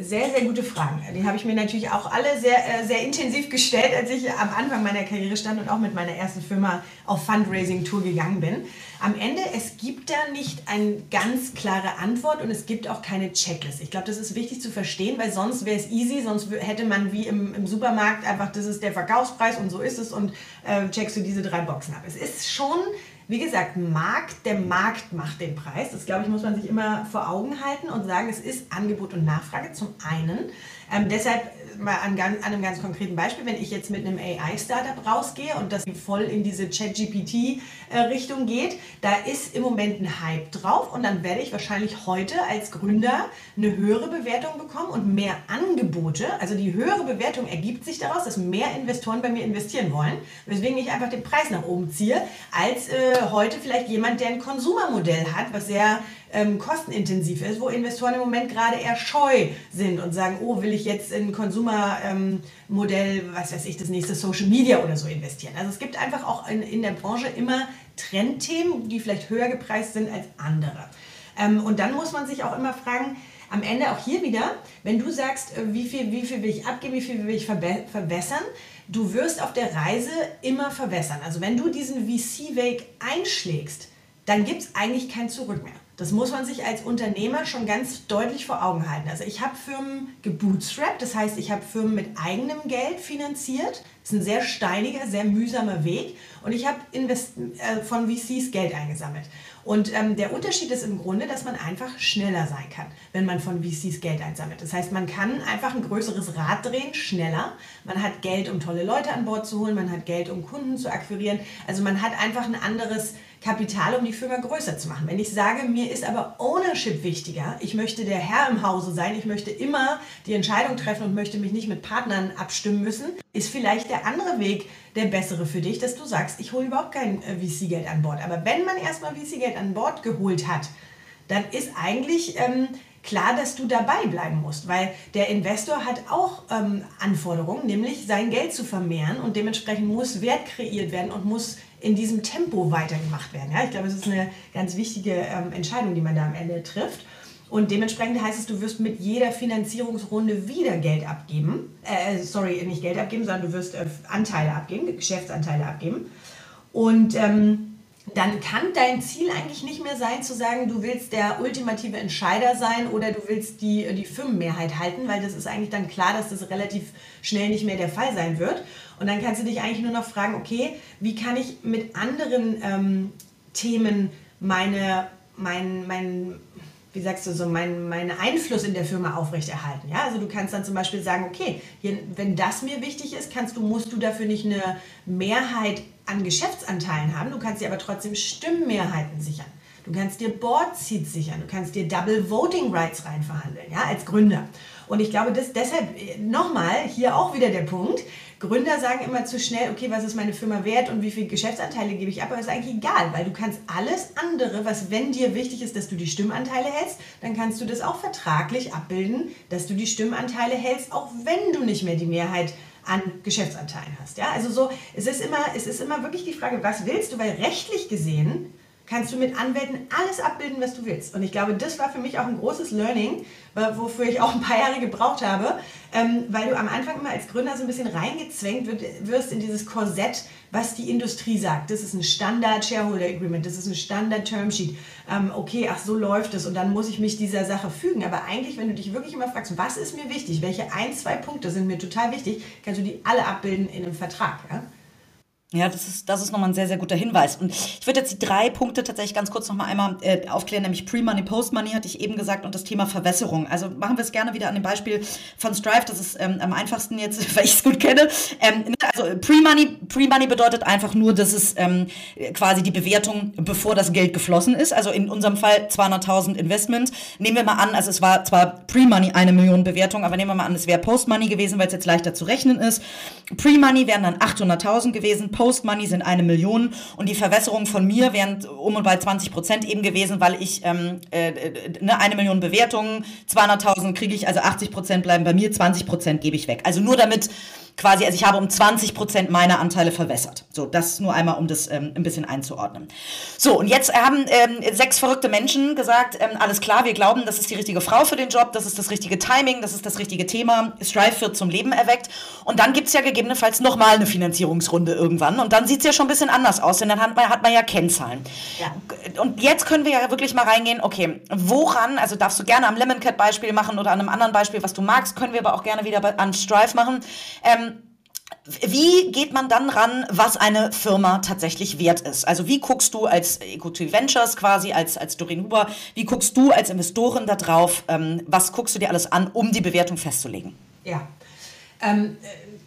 S1: sehr, sehr gute Fragen. Die habe ich mir natürlich auch alle sehr, äh, sehr intensiv gestellt, als ich am Anfang meiner Karriere stand und auch mit meiner ersten Firma auf Fundraising-Tour gegangen bin. Am Ende, es gibt da nicht eine ganz klare Antwort und es gibt auch keine Checklist. Ich glaube, das ist wichtig zu verstehen, weil sonst wäre es easy, sonst hätte man wie im, im Supermarkt einfach, das ist der Verkaufspreis und so ist es und äh, checkst du diese drei Boxen ab. Es ist schon wie gesagt, Markt, der Markt macht den Preis. Das, glaube ich, muss man sich immer vor Augen halten und sagen, es ist Angebot und Nachfrage zum einen. Ähm, deshalb mal an, an, einem ganz konkreten Beispiel, wenn ich jetzt mit einem AI-Startup rausgehe und das voll in diese Chat-GPT-Richtung geht, da ist im Moment ein Hype drauf und dann werde ich wahrscheinlich heute als Gründer eine höhere Bewertung bekommen und mehr Angebote. Also die höhere Bewertung ergibt sich daraus, dass mehr Investoren bei mir investieren wollen, weswegen ich einfach den Preis nach oben ziehe, als äh, heute vielleicht jemand, der ein Konsumermodell hat, was sehr ähm, kostenintensiv ist, wo Investoren im Moment gerade eher scheu sind und sagen, oh, will ich jetzt in ein Konsumermodell, ähm, was weiß ich, das nächste Social Media oder so investieren. Also es gibt einfach auch in, in der Branche immer Trendthemen, die vielleicht höher gepreist sind als andere. Ähm, und dann muss man sich auch immer fragen, am Ende auch hier wieder, wenn du sagst, äh, wie viel, wie viel will ich abgeben, wie viel will ich verbessern, du wirst auf der Reise immer verwässern. Also wenn du diesen VC-Weg einschlägst, dann gibt es eigentlich kein Zurück mehr. Das muss man sich als Unternehmer schon ganz deutlich vor Augen halten. Also ich habe Firmen gebootstrapped, das heißt, ich habe Firmen mit eigenem Geld finanziert. Das ist ein sehr steiniger, sehr mühsamer Weg. Und ich habe äh, von VCs Geld eingesammelt. Und ähm, der Unterschied ist im Grunde, dass man einfach schneller sein kann, wenn man von VCs Geld einsammelt. Das heißt, man kann einfach ein größeres Rad drehen, schneller. Man hat Geld, um tolle Leute an Bord zu holen, man hat Geld, um Kunden zu akquirieren. Also man hat einfach ein anderes Kapital, um die Firma größer zu machen. Wenn ich sage, mir ist aber Ownership wichtiger, ich möchte der Herr im Hause sein, ich möchte immer die Entscheidung treffen und möchte mich nicht mit Partnern abstimmen müssen, ist vielleicht der andere Weg der bessere für dich, dass du sagst, ich hole überhaupt kein äh, VC-Geld an Bord. Aber wenn man erstmal VC-Geld an Bord geholt hat, dann ist eigentlich ähm, klar, dass du dabei bleiben musst, weil der Investor hat auch ähm, Anforderungen, nämlich sein Geld zu vermehren und dementsprechend muss Wert kreiert werden und muss in diesem Tempo weitergemacht werden. Ja? Ich glaube, es ist eine ganz wichtige ähm, Entscheidung, die man da am Ende trifft. Und dementsprechend heißt es, du wirst mit jeder Finanzierungsrunde wieder Geld abgeben. Äh, sorry, nicht Geld abgeben, sondern du wirst äh, Anteile abgeben, Geschäftsanteile abgeben. Und ähm, dann kann dein Ziel eigentlich nicht mehr sein, zu sagen, du willst der ultimative Entscheider sein oder du willst die, die Firmenmehrheit halten, weil das ist eigentlich dann klar, dass das relativ schnell nicht mehr der Fall sein wird. Und dann kannst du dich eigentlich nur noch fragen, okay, wie kann ich mit anderen ähm, Themen meine, mein, mein, wie sagst du so, meinen mein Einfluss in der Firma aufrechterhalten. Ja? Also du kannst dann zum Beispiel sagen, okay, hier, wenn das mir wichtig ist, kannst du, musst du dafür nicht eine Mehrheit an Geschäftsanteilen haben, du kannst dir aber trotzdem Stimmmehrheiten sichern. Du kannst dir Board Seats sichern, du kannst dir Double Voting Rights reinverhandeln, ja, als Gründer. Und ich glaube, das, deshalb nochmal hier auch wieder der Punkt. Gründer sagen immer zu schnell, okay, was ist meine Firma wert und wie viele Geschäftsanteile gebe ich ab, aber ist eigentlich egal, weil du kannst alles andere, was wenn dir wichtig ist, dass du die Stimmanteile hältst, dann kannst du das auch vertraglich abbilden, dass du die Stimmanteile hältst, auch wenn du nicht mehr die Mehrheit an Geschäftsanteilen hast. Ja, also so, es ist immer, es ist immer wirklich die Frage, was willst du, weil rechtlich gesehen kannst du mit Anwälten alles abbilden, was du willst. Und ich glaube, das war für mich auch ein großes Learning, wofür ich auch ein paar Jahre gebraucht habe, ähm, weil du am Anfang immer als Gründer so ein bisschen reingezwängt wirst in dieses Korsett, was die Industrie sagt. Das ist ein Standard Shareholder Agreement, das ist ein Standard Term Sheet. Ähm, okay, ach so läuft es und dann muss ich mich dieser Sache fügen. Aber eigentlich, wenn du dich wirklich immer fragst, was ist mir wichtig, welche ein, zwei Punkte sind mir total wichtig, kannst du die alle abbilden in einem Vertrag. Ja?
S3: Ja, das ist, das ist nochmal ein sehr, sehr guter Hinweis. Und ich würde jetzt die drei Punkte tatsächlich ganz kurz nochmal einmal äh, aufklären, nämlich Pre-Money, Post-Money hatte ich eben gesagt und das Thema Verwässerung. Also machen wir es gerne wieder an dem Beispiel von Strive, das ist ähm, am einfachsten jetzt, weil ich es gut kenne. Ähm, ne, also Pre-Money Pre-Money bedeutet einfach nur, dass es ähm, quasi die Bewertung, bevor das Geld geflossen ist. Also in unserem Fall 200.000 Investment. Nehmen wir mal an, also es war zwar Pre-Money eine Million Bewertung, aber nehmen wir mal an, es wäre Post-Money gewesen, weil es jetzt leichter zu rechnen ist. Pre-Money wären dann 800.000 gewesen, Post-Money sind eine Million und die Verwässerung von mir wären um und bei 20 Prozent eben gewesen, weil ich ähm, äh, ne, eine Million Bewertungen, 200.000 kriege ich, also 80 Prozent bleiben bei mir, 20 Prozent gebe ich weg. Also nur damit quasi, also ich habe um 20 Prozent meiner Anteile verwässert. So, das nur einmal, um das ähm, ein bisschen einzuordnen. So, und jetzt haben ähm, sechs verrückte Menschen gesagt, ähm, alles klar, wir glauben, das ist die richtige Frau für den Job, das ist das richtige Timing, das ist das richtige Thema, Strive wird zum Leben erweckt. Und dann gibt's ja gegebenenfalls nochmal eine Finanzierungsrunde irgendwann. Und dann sieht's ja schon ein bisschen anders aus, denn dann hat man, hat man ja Kennzahlen. Ja. Und jetzt können wir ja wirklich mal reingehen, okay, woran, also darfst du gerne am Lemon Cat Beispiel machen oder an einem anderen Beispiel, was du magst, können wir aber auch gerne wieder an Strive machen. Ähm, wie geht man dann ran, was eine Firma tatsächlich wert ist? Also wie guckst du als Equity Ventures quasi, als, als Doreen Huber, wie guckst du als Investorin da drauf? Ähm, was guckst du dir alles an, um die Bewertung festzulegen?
S1: Ja, ähm,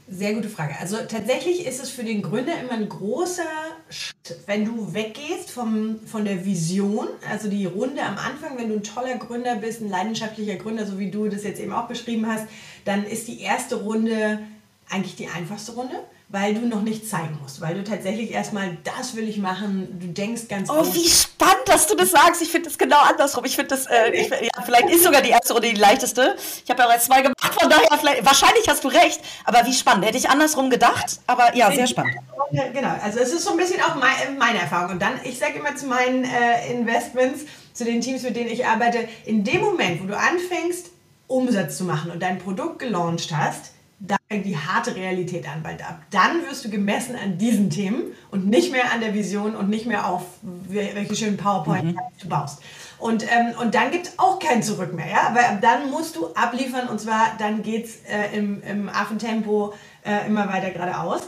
S1: sehr gute Frage. Also tatsächlich ist es für den Gründer immer ein großer Schritt, wenn du weggehst vom, von der Vision, also die Runde am Anfang, wenn du ein toller Gründer bist, ein leidenschaftlicher Gründer, so wie du das jetzt eben auch beschrieben hast, dann ist die erste Runde eigentlich die einfachste Runde, weil du noch nichts zeigen musst, weil du tatsächlich erstmal das will ich machen, du denkst ganz
S3: Oh, wie spannend, dass du das sagst. Ich finde das genau andersrum. Ich finde das, äh, ich, ja, vielleicht ist sogar die erste Runde die leichteste. Ich habe ja bereits zwei gemacht, von daher vielleicht, wahrscheinlich hast du recht, aber wie spannend. Hätte ich andersrum gedacht, aber ja, sehr spannend.
S1: Genau, also es ist so ein bisschen auch mein, meine Erfahrung. Und dann, ich sage immer zu meinen äh, Investments, zu den Teams, mit denen ich arbeite, in dem Moment, wo du anfängst, Umsatz zu machen und dein Produkt gelauncht hast, da fängt die harte Realität an, weil ab dann wirst du gemessen an diesen Themen und nicht mehr an der Vision und nicht mehr auf welche schönen PowerPoint mhm. du baust. Und, ähm, und dann gibt es auch kein Zurück mehr, ja? aber dann musst du abliefern und zwar dann geht es äh, im, im Affentempo äh, immer weiter geradeaus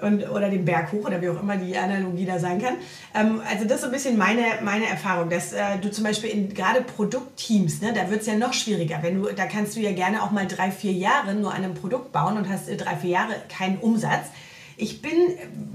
S1: und, oder den Berg hoch oder wie auch immer die Analogie da sein kann. Ähm, also das ist so ein bisschen meine, meine Erfahrung, dass äh, du zum Beispiel in gerade Produktteams, ne, da wird es ja noch schwieriger. Wenn du, da kannst du ja gerne auch mal drei, vier Jahre nur an einem Produkt bauen und hast äh, drei, vier Jahre keinen Umsatz. Ich bin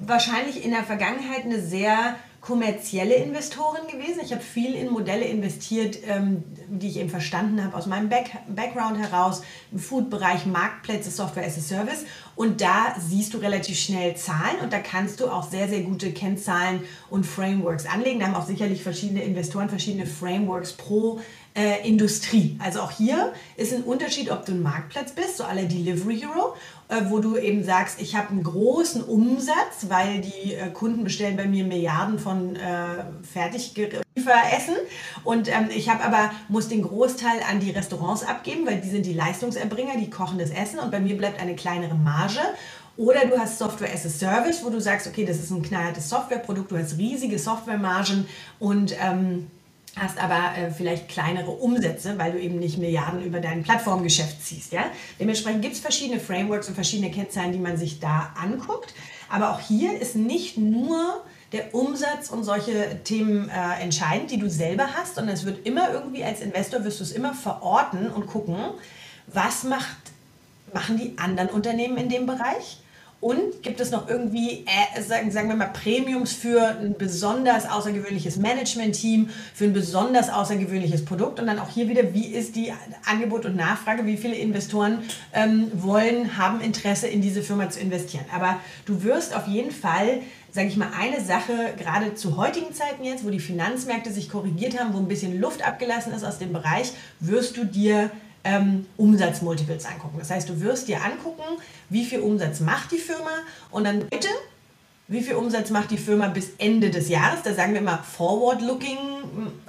S1: wahrscheinlich in der Vergangenheit eine sehr kommerzielle Investorin gewesen. Ich habe viel in Modelle investiert, ähm, die ich eben verstanden habe aus meinem Back Background heraus, im Food-Bereich, Marktplätze, Software as a Service. Und da siehst du relativ schnell Zahlen und da kannst du auch sehr, sehr gute Kennzahlen und Frameworks anlegen. Da haben auch sicherlich verschiedene Investoren verschiedene Frameworks pro äh, Industrie. Also auch hier ist ein Unterschied, ob du ein Marktplatz bist, so alle Delivery Hero, äh, wo du eben sagst, ich habe einen großen Umsatz, weil die äh, Kunden bestellen bei mir Milliarden von äh, Fertiglieferessen und ähm, ich habe aber muss den Großteil an die Restaurants abgeben, weil die sind die Leistungserbringer, die kochen das Essen und bei mir bleibt eine kleinere Marge oder du hast Software as a Service, wo du sagst, okay, das ist ein knallhartes Softwareprodukt, du hast riesige Softwaremargen und ähm, hast aber äh, vielleicht kleinere Umsätze, weil du eben nicht Milliarden über dein Plattformgeschäft ziehst. Ja? Dementsprechend gibt es verschiedene Frameworks und verschiedene Kennzahlen, die man sich da anguckt. Aber auch hier ist nicht nur der Umsatz und solche Themen äh, entscheidend, die du selber hast, sondern es wird immer irgendwie als Investor wirst du es immer verorten und gucken, was macht, machen die anderen Unternehmen in dem Bereich und gibt es noch irgendwie, äh, sagen, sagen wir mal, Premiums für ein besonders außergewöhnliches Management-Team, für ein besonders außergewöhnliches Produkt? Und dann auch hier wieder, wie ist die Angebot und Nachfrage? Wie viele Investoren ähm, wollen, haben Interesse in diese Firma zu investieren? Aber du wirst auf jeden Fall sage ich mal, eine Sache, gerade zu heutigen Zeiten jetzt, wo die Finanzmärkte sich korrigiert haben, wo ein bisschen Luft abgelassen ist aus dem Bereich, wirst du dir ähm, Umsatzmultiples angucken. Das heißt, du wirst dir angucken, wie viel Umsatz macht die Firma und dann bitte wie viel Umsatz macht die Firma bis Ende des Jahres. Da sagen wir immer Forward-Looking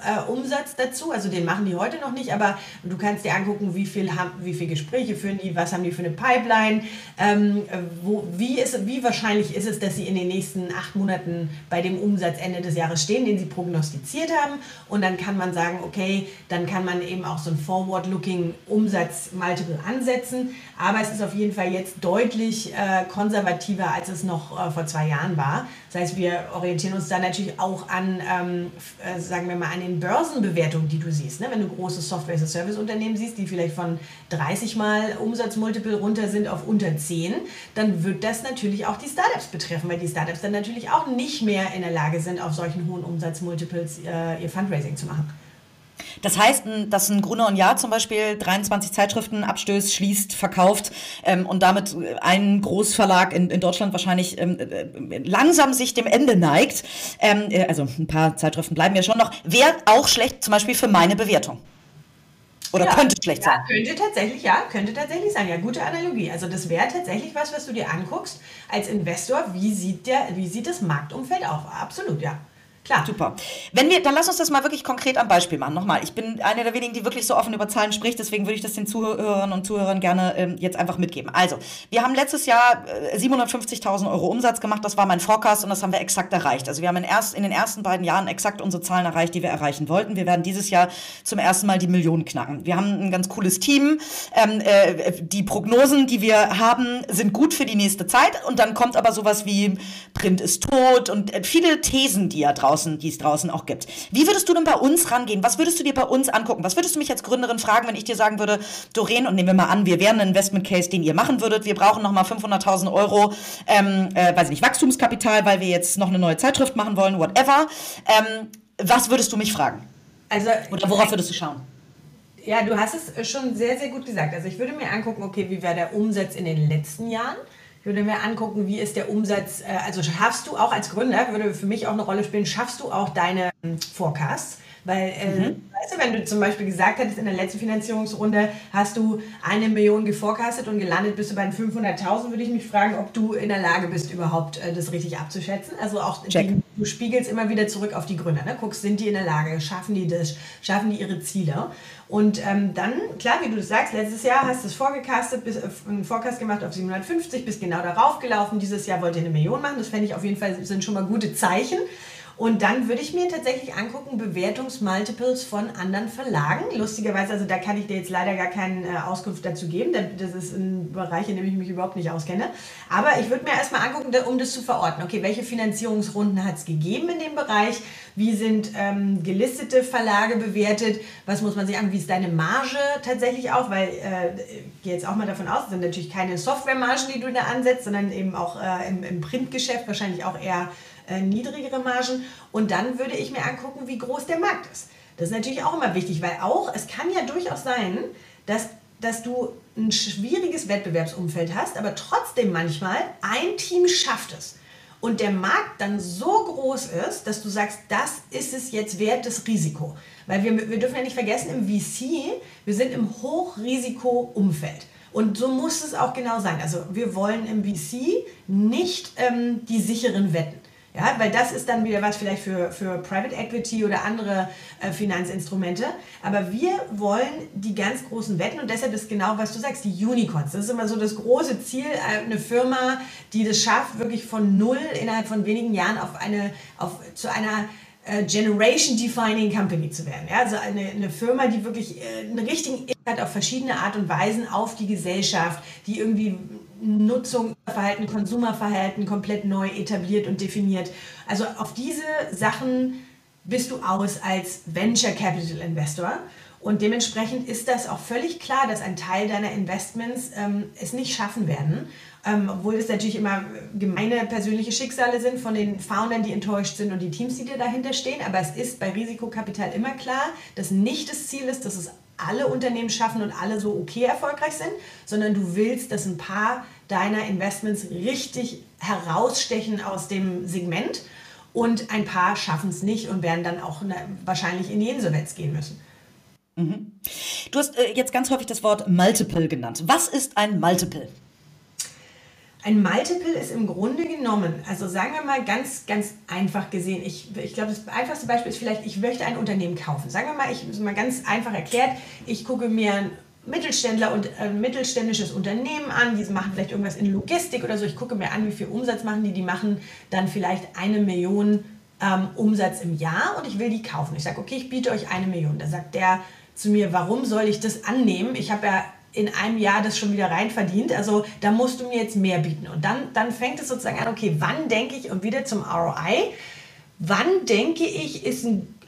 S1: äh, Umsatz dazu. Also den machen die heute noch nicht, aber du kannst dir angucken, wie viel, haben, wie viel Gespräche führen die, was haben die für eine Pipeline, ähm, wo, wie, ist, wie wahrscheinlich ist es, dass sie in den nächsten acht Monaten bei dem Umsatz Ende des Jahres stehen, den sie prognostiziert haben. Und dann kann man sagen, okay, dann kann man eben auch so ein Forward-Looking Umsatz-Multiple ansetzen. Aber es ist auf jeden Fall jetzt deutlich äh, konservativer, als es noch äh, vor zwei Jahren war. Das heißt, wir orientieren uns da natürlich auch an, ähm, äh, sagen wir mal, an den Börsenbewertungen, die du siehst. Ne? Wenn du große Software-as-a-Service-Unternehmen siehst, die vielleicht von 30 Mal Umsatzmultiple runter sind auf unter 10, dann wird das natürlich auch die Startups betreffen, weil die Startups dann natürlich auch nicht mehr in der Lage sind, auf solchen hohen Umsatzmultiples äh, ihr Fundraising zu machen.
S3: Das heißt, dass ein Gruner und Jahr zum Beispiel 23 Zeitschriften abstößt, schließt, verkauft ähm, und damit ein Großverlag in, in Deutschland wahrscheinlich ähm, äh, langsam sich dem Ende neigt. Ähm, äh, also ein paar Zeitschriften bleiben ja schon noch. Wäre auch schlecht zum Beispiel für meine Bewertung. Oder ja, könnte schlecht
S1: ja, sein. Könnte tatsächlich, ja, könnte tatsächlich sein. Ja, gute Analogie. Also das wäre tatsächlich was, was du dir anguckst als Investor. Wie sieht, der, wie sieht das Marktumfeld aus? Absolut, ja.
S3: Klar. Super. Wenn wir, dann lass uns das mal wirklich konkret am Beispiel machen. Nochmal, ich bin eine der wenigen, die wirklich so offen über Zahlen spricht, deswegen würde ich das den Zuhörern und Zuhörern gerne ähm, jetzt einfach mitgeben. Also, wir haben letztes Jahr äh, 750.000 Euro Umsatz gemacht, das war mein Forecast und das haben wir exakt erreicht. Also wir haben in, erst, in den ersten beiden Jahren exakt unsere Zahlen erreicht, die wir erreichen wollten. Wir werden dieses Jahr zum ersten Mal die Millionen knacken. Wir haben ein ganz cooles Team. Ähm, äh, die Prognosen, die wir haben, sind gut für die nächste Zeit und dann kommt aber sowas wie Print ist tot und äh, viele Thesen, die ja drauf draußen, die es draußen auch gibt. Wie würdest du denn bei uns rangehen? Was würdest du dir bei uns angucken? Was würdest du mich als Gründerin fragen, wenn ich dir sagen würde, Doreen, und nehmen wir mal an, wir wären ein Investment Case, den ihr machen würdet. Wir brauchen nochmal 500.000 Euro, ähm, äh, weiß ich nicht, Wachstumskapital, weil wir jetzt noch eine neue Zeitschrift machen wollen, whatever. Ähm, was würdest du mich fragen? Also, Oder worauf würdest du schauen?
S1: Ja, du hast es schon sehr, sehr gut gesagt. Also ich würde mir angucken, okay, wie war der Umsatz in den letzten Jahren? Ich würde mir angucken, wie ist der Umsatz, äh, also schaffst du auch als Gründer, würde für mich auch eine Rolle spielen, schaffst du auch deine ähm, Forecasts? Weil, äh, mhm. weißt du, wenn du zum Beispiel gesagt hättest, in der letzten Finanzierungsrunde hast du eine Million geforecastet und gelandet bist du bei den 500.000, würde ich mich fragen, ob du in der Lage bist, überhaupt äh, das richtig abzuschätzen. Also auch die, du spiegelst immer wieder zurück auf die Gründer. Ne? Guckst, sind die in der Lage, schaffen die das, schaffen die ihre Ziele? Und ähm, dann, klar, wie du sagst, letztes Jahr hast du es vorgecastet, bis, äh, einen Forecast gemacht auf 750, bist genau darauf gelaufen. Dieses Jahr wollt ihr eine Million machen. Das fände ich auf jeden Fall, sind schon mal gute Zeichen. Und dann würde ich mir tatsächlich angucken, Bewertungsmultiples von anderen Verlagen. Lustigerweise, also da kann ich dir jetzt leider gar keine äh, Auskunft dazu geben. Das ist ein Bereich, in dem ich mich überhaupt nicht auskenne. Aber ich würde mir erstmal angucken, um das zu verorten. Okay, welche Finanzierungsrunden hat es gegeben in dem Bereich? Wie sind ähm, gelistete Verlage bewertet? Was muss man sich an? Wie ist deine Marge tatsächlich auch? Weil äh, ich gehe jetzt auch mal davon aus, es sind natürlich keine Softwaremargen, die du da ansetzt, sondern eben auch äh, im, im Printgeschäft wahrscheinlich auch eher äh, niedrigere Margen. Und dann würde ich mir angucken, wie groß der Markt ist. Das ist natürlich auch immer wichtig, weil auch, es kann ja durchaus sein, dass, dass du ein schwieriges Wettbewerbsumfeld hast, aber trotzdem manchmal ein Team schafft es. Und der Markt dann so groß ist, dass du sagst, das ist es jetzt wert, das Risiko. Weil wir, wir dürfen ja nicht vergessen, im VC, wir sind im Hochrisiko-Umfeld. Und so muss es auch genau sein. Also wir wollen im VC nicht ähm, die sicheren Wetten. Ja, weil das ist dann wieder was vielleicht für, für Private Equity oder andere äh, Finanzinstrumente. Aber wir wollen die ganz großen Wetten und deshalb ist genau, was du sagst, die Unicorns. Das ist immer so das große Ziel, äh, eine Firma, die das schafft, wirklich von null innerhalb von wenigen Jahren auf eine, auf, zu einer äh, Generation Defining Company zu werden. Ja, also eine, eine Firma, die wirklich äh, einen richtigen Impact auf verschiedene Art und Weisen auf die Gesellschaft, die irgendwie Nutzung, Verhalten, Konsumerverhalten komplett neu etabliert und definiert. Also auf diese Sachen bist du aus als Venture Capital Investor. Und dementsprechend ist das auch völlig klar, dass ein Teil deiner Investments ähm, es nicht schaffen werden. Ähm, obwohl es natürlich immer gemeine persönliche Schicksale sind von den Foundern, die enttäuscht sind und die Teams, die dir dahinter stehen. Aber es ist bei Risikokapital immer klar, dass nicht das Ziel ist, dass es alle Unternehmen schaffen und alle so okay erfolgreich sind, sondern du willst, dass ein paar deiner Investments richtig herausstechen aus dem Segment und ein paar schaffen es nicht und werden dann auch ne, wahrscheinlich in die Insolvenz gehen müssen.
S3: Mhm. Du hast äh, jetzt ganz häufig das Wort Multiple genannt. Was ist ein Multiple?
S1: Ein Multiple ist im Grunde genommen, also sagen wir mal ganz, ganz einfach gesehen, ich, ich glaube, das einfachste Beispiel ist vielleicht, ich möchte ein Unternehmen kaufen. Sagen wir mal, ich mal ganz einfach erklärt, ich gucke mir ein Mittelständler und ein mittelständisches Unternehmen an, die machen vielleicht irgendwas in Logistik oder so. Ich gucke mir an, wie viel Umsatz machen die. Die machen dann vielleicht eine Million ähm, Umsatz im Jahr und ich will die kaufen. Ich sage, okay, ich biete euch eine Million. Da sagt der zu mir, warum soll ich das annehmen? Ich habe ja in einem Jahr das schon wieder rein verdient. Also da musst du mir jetzt mehr bieten. Und dann, dann fängt es sozusagen an, okay, wann denke ich, und wieder zum ROI, wann denke ich,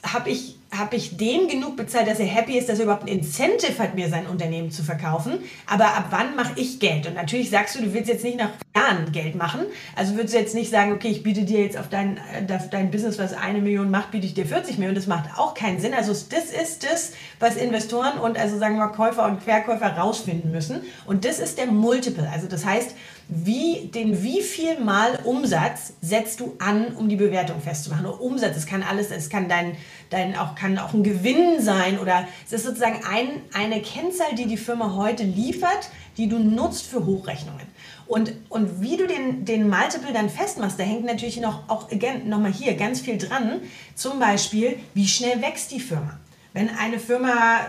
S1: habe ich habe ich dem genug bezahlt, dass er happy ist, dass er überhaupt ein Incentive hat, mir sein Unternehmen zu verkaufen. Aber ab wann mache ich Geld? Und natürlich sagst du, du willst jetzt nicht nach Jahren Geld machen. Also würdest du jetzt nicht sagen, okay, ich biete dir jetzt auf dein, auf dein Business, was eine Million macht, biete ich dir 40 Millionen. Das macht auch keinen Sinn. Also das ist das, was Investoren und also sagen wir Käufer und Verkäufer rausfinden müssen. Und das ist der Multiple. Also das heißt, wie, den wie viel Mal Umsatz setzt du an, um die Bewertung festzumachen? Oder Umsatz, es kann alles, es kann dein, dein auch, kann auch ein Gewinn sein oder es ist sozusagen ein, eine Kennzahl, die die Firma heute liefert, die du nutzt für Hochrechnungen. Und, und wie du den, den Multiple dann festmachst, da hängt natürlich noch, auch again, nochmal hier ganz viel dran. Zum Beispiel, wie schnell wächst die Firma? Wenn eine Firma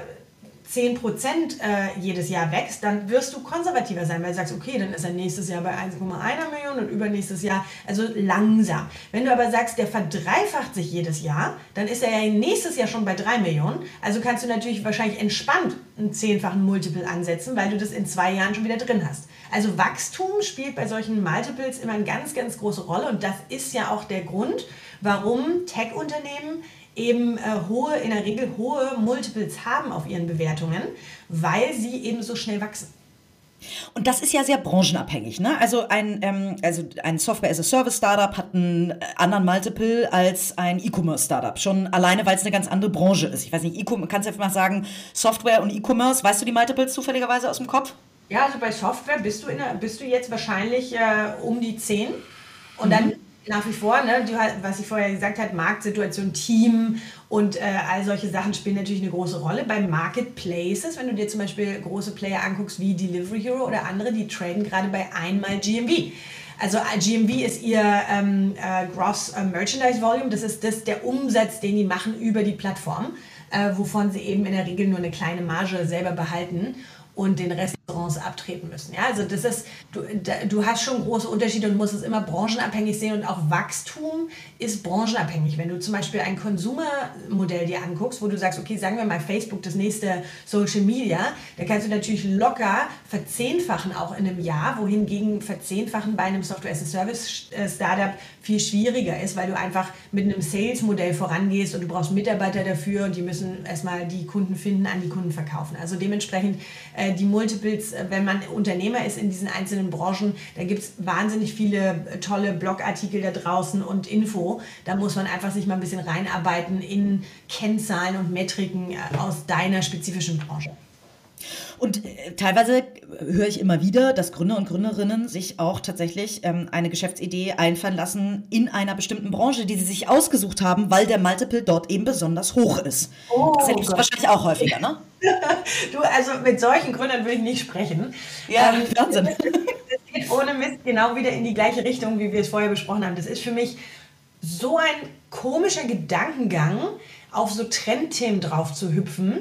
S1: 10% äh, jedes Jahr wächst, dann wirst du konservativer sein, weil du sagst, okay, dann ist er nächstes Jahr bei 1,1 Millionen und übernächstes Jahr, also langsam. Wenn du aber sagst, der verdreifacht sich jedes Jahr, dann ist er ja nächstes Jahr schon bei 3 Millionen. Also kannst du natürlich wahrscheinlich entspannt einen zehnfachen Multiple ansetzen, weil du das in zwei Jahren schon wieder drin hast. Also Wachstum spielt bei solchen Multiples immer eine ganz, ganz große Rolle und das ist ja auch der Grund, warum Tech-Unternehmen eben äh, hohe, in der Regel hohe Multiples haben auf ihren Bewertungen, weil sie eben so schnell wachsen.
S3: Und das ist ja sehr branchenabhängig. Ne? Also, ein, ähm, also ein Software-as-a-Service-Startup hat einen anderen Multiple als ein E-Commerce-Startup. Schon alleine, weil es eine ganz andere Branche ist. Ich weiß nicht, kannst du einfach mal sagen, Software und E-Commerce, weißt du die Multiples zufälligerweise aus dem Kopf?
S1: Ja, also bei Software bist du, in bist du jetzt wahrscheinlich äh, um die 10. Und mhm. dann nach wie vor, ne, die, was ich vorher gesagt habe, Marktsituation, Team und äh, all solche Sachen spielen natürlich eine große Rolle. Bei Marketplaces, wenn du dir zum Beispiel große Player anguckst wie Delivery Hero oder andere, die traden gerade bei einmal GMV. Also äh, GMV ist ihr ähm, äh, Gross äh, Merchandise Volume, das ist das, der Umsatz, den die machen über die Plattform, äh, wovon sie eben in der Regel nur eine kleine Marge selber behalten und den Restaurants abtreten müssen. Ja, also das ist, du, du hast schon große Unterschiede und musst es immer branchenabhängig sehen und auch Wachstum ist branchenabhängig. Wenn du zum Beispiel ein Consumer-Modell dir anguckst, wo du sagst, okay, sagen wir mal Facebook, das nächste Social Media, da kannst du natürlich locker verzehnfachen auch in einem Jahr, wohingegen verzehnfachen bei einem Software-as-a-Service-Startup viel schwieriger ist, weil du einfach mit einem Sales-Modell vorangehst und du brauchst Mitarbeiter dafür und die müssen erstmal die Kunden finden, an die Kunden verkaufen. Also dementsprechend äh, die Multiples, äh, wenn man Unternehmer ist in diesen einzelnen Branchen, da gibt es wahnsinnig viele äh, tolle Blogartikel da draußen und Info. Da muss man einfach sich mal ein bisschen reinarbeiten in Kennzahlen und Metriken aus deiner spezifischen Branche.
S3: Und äh, teilweise höre ich immer wieder, dass Gründer und Gründerinnen sich auch tatsächlich ähm, eine Geschäftsidee einfallen lassen in einer bestimmten Branche, die sie sich ausgesucht haben, weil der Multiple dort eben besonders hoch ist. Oh, das erlebst du wahrscheinlich auch häufiger, ne?
S1: du, also mit solchen Gründern würde ich nicht sprechen.
S3: Ja, ähm, Wahnsinn. Das
S1: geht ohne Mist genau wieder in die gleiche Richtung, wie wir es vorher besprochen haben. Das ist für mich so ein komischer Gedankengang, auf so Trendthemen drauf zu hüpfen.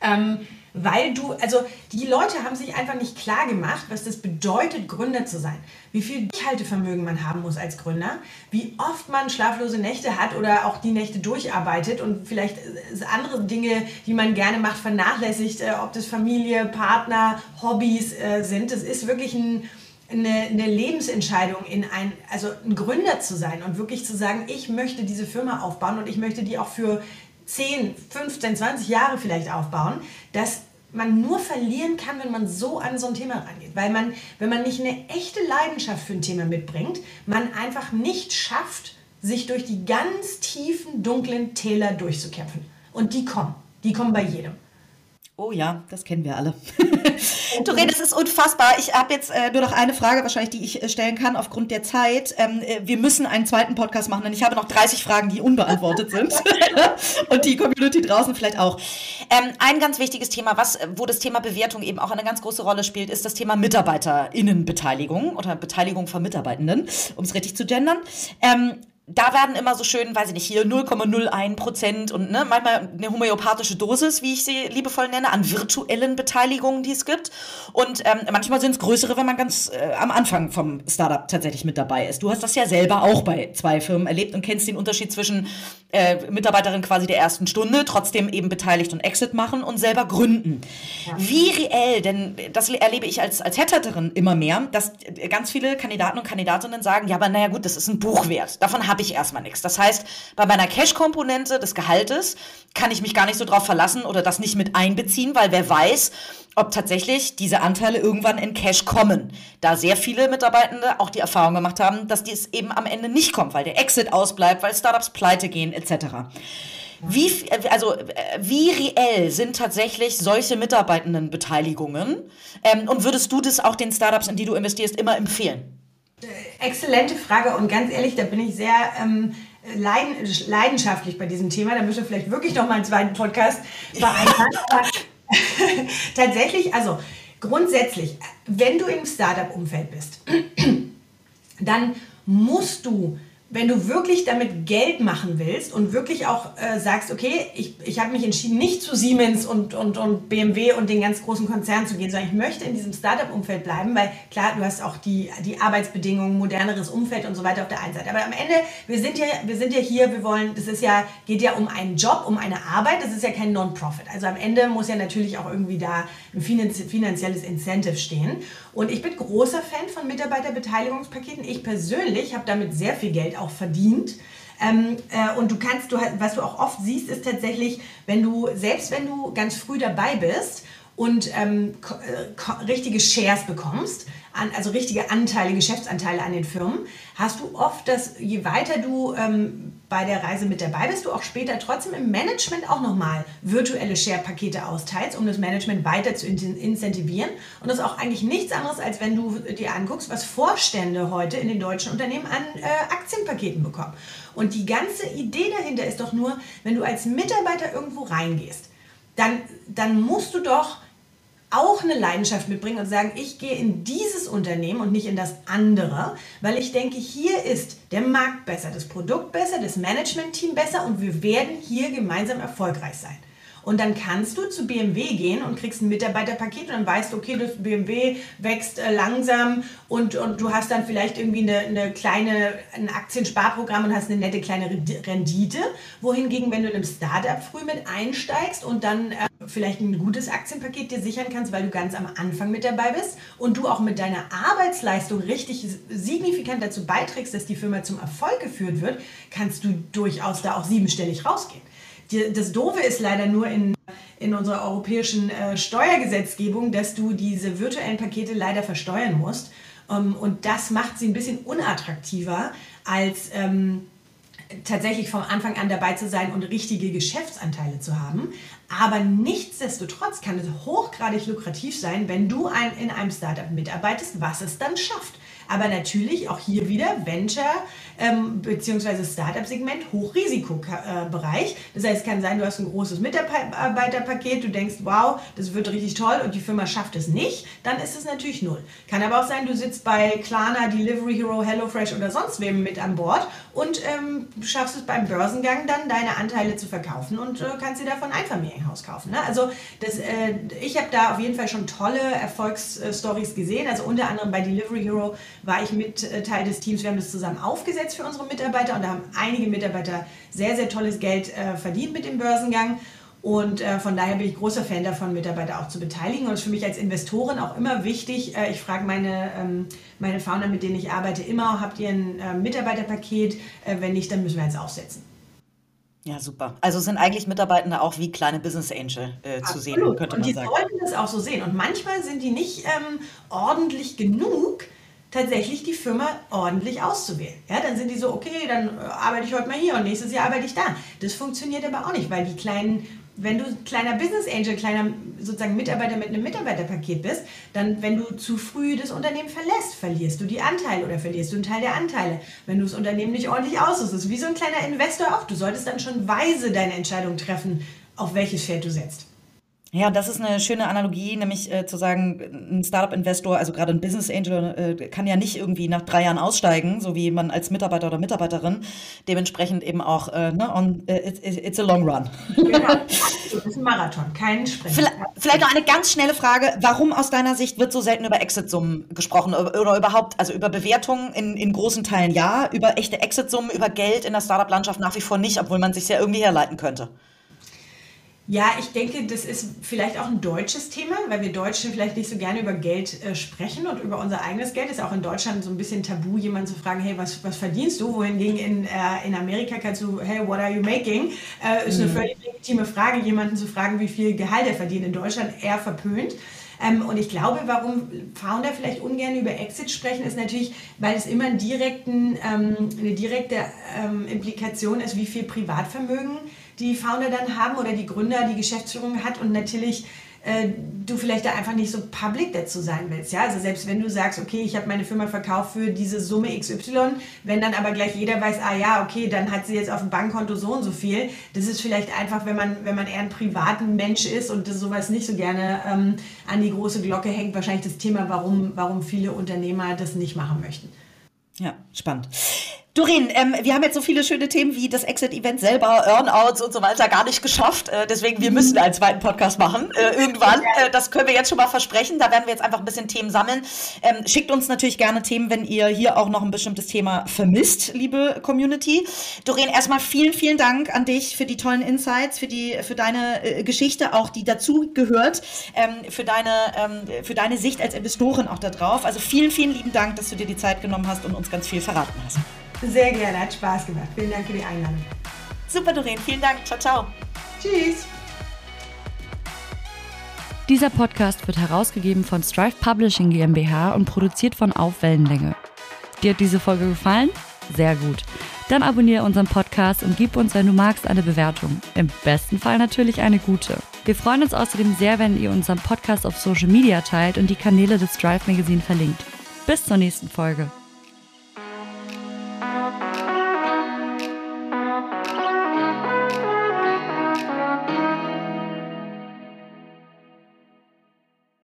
S1: Ähm, weil du, also die Leute haben sich einfach nicht klar gemacht, was das bedeutet, Gründer zu sein. Wie viel Durchhaltevermögen man haben muss als Gründer, wie oft man schlaflose Nächte hat oder auch die Nächte durcharbeitet und vielleicht andere Dinge, die man gerne macht, vernachlässigt, äh, ob das Familie, Partner, Hobbys äh, sind. Das ist wirklich ein, eine, eine, Lebensentscheidung, in ein, also ein Gründer zu sein und wirklich zu sagen, ich möchte diese Firma aufbauen und ich möchte die auch für 10, 15, 20 Jahre vielleicht aufbauen, dass man nur verlieren kann, wenn man so an so ein Thema rangeht. Weil man, wenn man nicht eine echte Leidenschaft für ein Thema mitbringt, man einfach nicht schafft, sich durch die ganz tiefen, dunklen Täler durchzukämpfen. Und die kommen. Die kommen bei jedem.
S3: Oh ja, das kennen wir alle. Doreen, das ist unfassbar. Ich habe jetzt äh, nur noch eine Frage, wahrscheinlich, die ich äh, stellen kann aufgrund der Zeit. Ähm, äh, wir müssen einen zweiten Podcast machen, denn ich habe noch 30 Fragen, die unbeantwortet sind. Und die Community draußen vielleicht auch. Ähm, ein ganz wichtiges Thema, was, wo das Thema Bewertung eben auch eine ganz große Rolle spielt, ist das Thema MitarbeiterInnenbeteiligung oder Beteiligung von Mitarbeitenden, um es richtig zu gendern. Ähm, da werden immer so schön, weiß ich nicht, hier 0,01 Prozent und ne, manchmal eine homöopathische Dosis, wie ich sie liebevoll nenne, an virtuellen Beteiligungen, die es gibt. Und ähm, manchmal sind es größere, wenn man ganz äh, am Anfang vom Startup tatsächlich mit dabei ist. Du hast das ja selber auch bei zwei Firmen erlebt und kennst den Unterschied zwischen äh, Mitarbeiterin quasi der ersten Stunde, trotzdem eben beteiligt und Exit machen und selber gründen. Ja. Wie reell, denn das erlebe ich als, als Headhunterin immer mehr, dass ganz viele Kandidaten und Kandidatinnen sagen, ja, aber naja gut, das ist ein Buch wert. Davon habe ich erstmal nichts. Das heißt, bei meiner Cash-Komponente des Gehaltes kann ich mich gar nicht so drauf verlassen oder das nicht mit einbeziehen, weil wer weiß, ob tatsächlich diese Anteile irgendwann in Cash kommen. Da sehr viele Mitarbeitende auch die Erfahrung gemacht haben, dass dies eben am Ende nicht kommt, weil der Exit ausbleibt, weil Startups pleite gehen etc. Wie, also, wie reell sind tatsächlich solche Mitarbeitendenbeteiligungen? Ähm, und würdest du das auch den Startups, in die du investierst, immer empfehlen?
S1: Exzellente Frage und ganz ehrlich, da bin ich sehr ähm, leiden, leidenschaftlich bei diesem Thema. Da müssen wir vielleicht wirklich noch mal einen zweiten Podcast vereinbaren. Tatsächlich, also grundsätzlich, wenn du im Startup-Umfeld bist, dann musst du wenn du wirklich damit Geld machen willst und wirklich auch äh, sagst, okay, ich, ich habe mich entschieden, nicht zu Siemens und, und, und BMW und den ganz großen Konzernen zu gehen, sondern ich möchte in diesem Startup-Umfeld bleiben, weil klar, du hast auch die, die Arbeitsbedingungen, moderneres Umfeld und so weiter auf der einen Seite. Aber am Ende, wir sind ja, wir sind ja hier, wir wollen, das ist ja, geht ja um einen Job, um eine Arbeit, das ist ja kein Non-Profit. Also am Ende muss ja natürlich auch irgendwie da ein finanzielles Incentive stehen. Und ich bin großer Fan von Mitarbeiterbeteiligungspaketen. Ich persönlich habe damit sehr viel Geld auch verdient. Ähm, äh, und du kannst, du, was du auch oft siehst, ist tatsächlich, wenn du, selbst wenn du ganz früh dabei bist und ähm, äh, richtige Shares bekommst, an, also richtige Anteile, Geschäftsanteile an den Firmen, hast du oft, dass je weiter du ähm, bei der Reise mit dabei bist, du auch später trotzdem im Management auch nochmal virtuelle Share-Pakete austeilst, um das Management weiter zu incentivieren. Und das ist auch eigentlich nichts anderes, als wenn du dir anguckst, was Vorstände heute in den deutschen Unternehmen an äh, Aktienpaketen bekommen. Und die ganze Idee dahinter ist doch nur, wenn du als Mitarbeiter irgendwo reingehst, dann, dann musst du doch auch eine Leidenschaft mitbringen und sagen, ich gehe in dieses Unternehmen und nicht in das andere, weil ich denke, hier ist der Markt besser, das Produkt besser, das Management-Team besser und wir werden hier gemeinsam erfolgreich sein. Und dann kannst du zu BMW gehen und kriegst ein Mitarbeiterpaket und dann weißt du, okay, das BMW wächst äh, langsam und, und du hast dann vielleicht irgendwie eine, eine kleine, ein Aktiensparprogramm und hast eine nette kleine Rendite. Wohingegen, wenn du in einem Startup früh mit einsteigst und dann äh, vielleicht ein gutes Aktienpaket dir sichern kannst, weil du ganz am Anfang mit dabei bist und du auch mit deiner Arbeitsleistung richtig signifikant dazu beiträgst, dass die Firma zum Erfolg geführt wird, kannst du durchaus da auch siebenstellig rausgehen. Die, das Doofe ist leider nur in, in unserer europäischen äh, Steuergesetzgebung, dass du diese virtuellen Pakete leider versteuern musst. Ähm, und das macht sie ein bisschen unattraktiver als ähm, tatsächlich vom Anfang an dabei zu sein und richtige Geschäftsanteile zu haben. Aber nichtsdestotrotz kann es hochgradig lukrativ sein, wenn du ein, in einem Startup mitarbeitest, was es dann schafft. Aber natürlich auch hier wieder Venture ähm, bzw. Startup-Segment, Hochrisikobereich. Das heißt, es kann sein, du hast ein großes Mitarbeiterpaket, du denkst, wow, das wird richtig toll und die Firma schafft es nicht, dann ist es natürlich null. Kann aber auch sein, du sitzt bei Klarna, Delivery Hero, HelloFresh oder sonst wem mit an Bord und ähm, schaffst es beim Börsengang dann, deine Anteile zu verkaufen und äh, kannst dir davon ein Familienhaus kaufen. Ne? Also das, äh, ich habe da auf jeden Fall schon tolle Erfolgsstories gesehen. Also unter anderem bei Delivery Hero war ich mit äh, Teil des Teams. Wir haben das zusammen aufgesetzt für unsere Mitarbeiter und da haben einige Mitarbeiter sehr, sehr tolles Geld äh, verdient mit dem Börsengang. Und äh, von daher bin ich großer Fan davon, Mitarbeiter auch zu beteiligen. Und es ist für mich als Investorin auch immer wichtig. Ich frage meine, ähm, meine Founder, mit denen ich arbeite, immer, habt ihr ein Mitarbeiterpaket? Wenn nicht, dann müssen wir jetzt aufsetzen.
S3: Ja, super. Also sind eigentlich Mitarbeitende auch wie kleine Business Angel äh, zu sehen,
S1: könnte man sagen. Und die sollten das auch so sehen. Und manchmal sind die nicht ähm, ordentlich genug, tatsächlich die Firma ordentlich auszuwählen. Ja, dann sind die so, okay, dann äh, arbeite ich heute mal hier und nächstes Jahr arbeite ich da. Das funktioniert aber auch nicht, weil die kleinen wenn du kleiner Business Angel, kleiner sozusagen Mitarbeiter mit einem Mitarbeiterpaket bist, dann, wenn du zu früh das Unternehmen verlässt, verlierst du die Anteile oder verlierst du einen Teil der Anteile. Wenn du das Unternehmen nicht ordentlich ausrüstest, wie so ein kleiner Investor auch. Du solltest dann schon weise deine Entscheidung treffen, auf welches Pferd du setzt.
S3: Ja, das ist eine schöne Analogie, nämlich äh, zu sagen, ein Startup-Investor, also gerade ein Business Angel, äh, kann ja nicht irgendwie nach drei Jahren aussteigen, so wie man als Mitarbeiter oder Mitarbeiterin. Dementsprechend eben auch, äh, ne, on, äh, it's, it's a long run.
S1: Genau, das ist ein Marathon, kein Sprint.
S3: Vielleicht, vielleicht noch eine ganz schnelle Frage. Warum aus deiner Sicht wird so selten über Exit-Summen gesprochen oder überhaupt, also über Bewertungen in, in großen Teilen ja, über echte Exit-Summen, über Geld in der Startup-Landschaft nach wie vor nicht, obwohl man sich ja irgendwie herleiten könnte?
S1: Ja, ich denke, das ist vielleicht auch ein deutsches Thema, weil wir Deutsche vielleicht nicht so gerne über Geld äh, sprechen und über unser eigenes Geld. Ist auch in Deutschland so ein bisschen tabu, jemanden zu fragen, hey, was, was verdienst du? Wohingegen in, äh, in Amerika kannst du, hey, what are you making? Äh, ist eine mhm. völlig legitime Frage, jemanden zu fragen, wie viel Gehalt er verdient. In Deutschland eher verpönt. Ähm, und ich glaube, warum Founder vielleicht ungern über Exit sprechen, ist natürlich, weil es immer einen direkten, ähm, eine direkte ähm, Implikation ist, wie viel Privatvermögen die Founder dann haben oder die Gründer, die Geschäftsführung hat und natürlich äh, du vielleicht da einfach nicht so public dazu sein willst. Ja? Also selbst wenn du sagst, okay, ich habe meine Firma verkauft für diese Summe XY, wenn dann aber gleich jeder weiß, ah ja, okay, dann hat sie jetzt auf dem Bankkonto so und so viel. Das ist vielleicht einfach, wenn man, wenn man eher ein privaten Mensch ist und das sowas nicht so gerne ähm, an die große Glocke hängt, wahrscheinlich das Thema, warum, warum viele Unternehmer das nicht machen möchten.
S3: Ja, spannend. Doreen, ähm, wir haben jetzt so viele schöne Themen wie das Exit-Event selber, Earnouts und so weiter gar nicht geschafft. Äh, deswegen, wir müssen einen zweiten Podcast machen äh, irgendwann. Äh, das können wir jetzt schon mal versprechen. Da werden wir jetzt einfach ein bisschen Themen sammeln. Ähm, schickt uns natürlich gerne Themen, wenn ihr hier auch noch ein bestimmtes Thema vermisst, liebe Community. Doreen, erstmal vielen, vielen Dank an dich für die tollen Insights, für, die, für deine äh, Geschichte auch, die dazu gehört, ähm, für, deine, ähm, für deine Sicht als Investorin auch da drauf. Also vielen, vielen lieben Dank, dass du dir die Zeit genommen hast und uns ganz viel verraten hast.
S1: Sehr gerne, hat Spaß gemacht. Vielen Dank für die Einladung.
S3: Super, Doreen. Vielen Dank. Ciao, ciao.
S1: Tschüss.
S2: Dieser Podcast wird herausgegeben von Strive Publishing GmbH und produziert von Auf Wellenlänge. Dir hat diese Folge gefallen? Sehr gut. Dann abonniere unseren Podcast und gib uns, wenn du magst, eine Bewertung. Im besten Fall natürlich eine gute. Wir freuen uns außerdem sehr, wenn ihr unseren Podcast auf Social Media teilt und die Kanäle des Strive Magazine verlinkt. Bis zur nächsten Folge.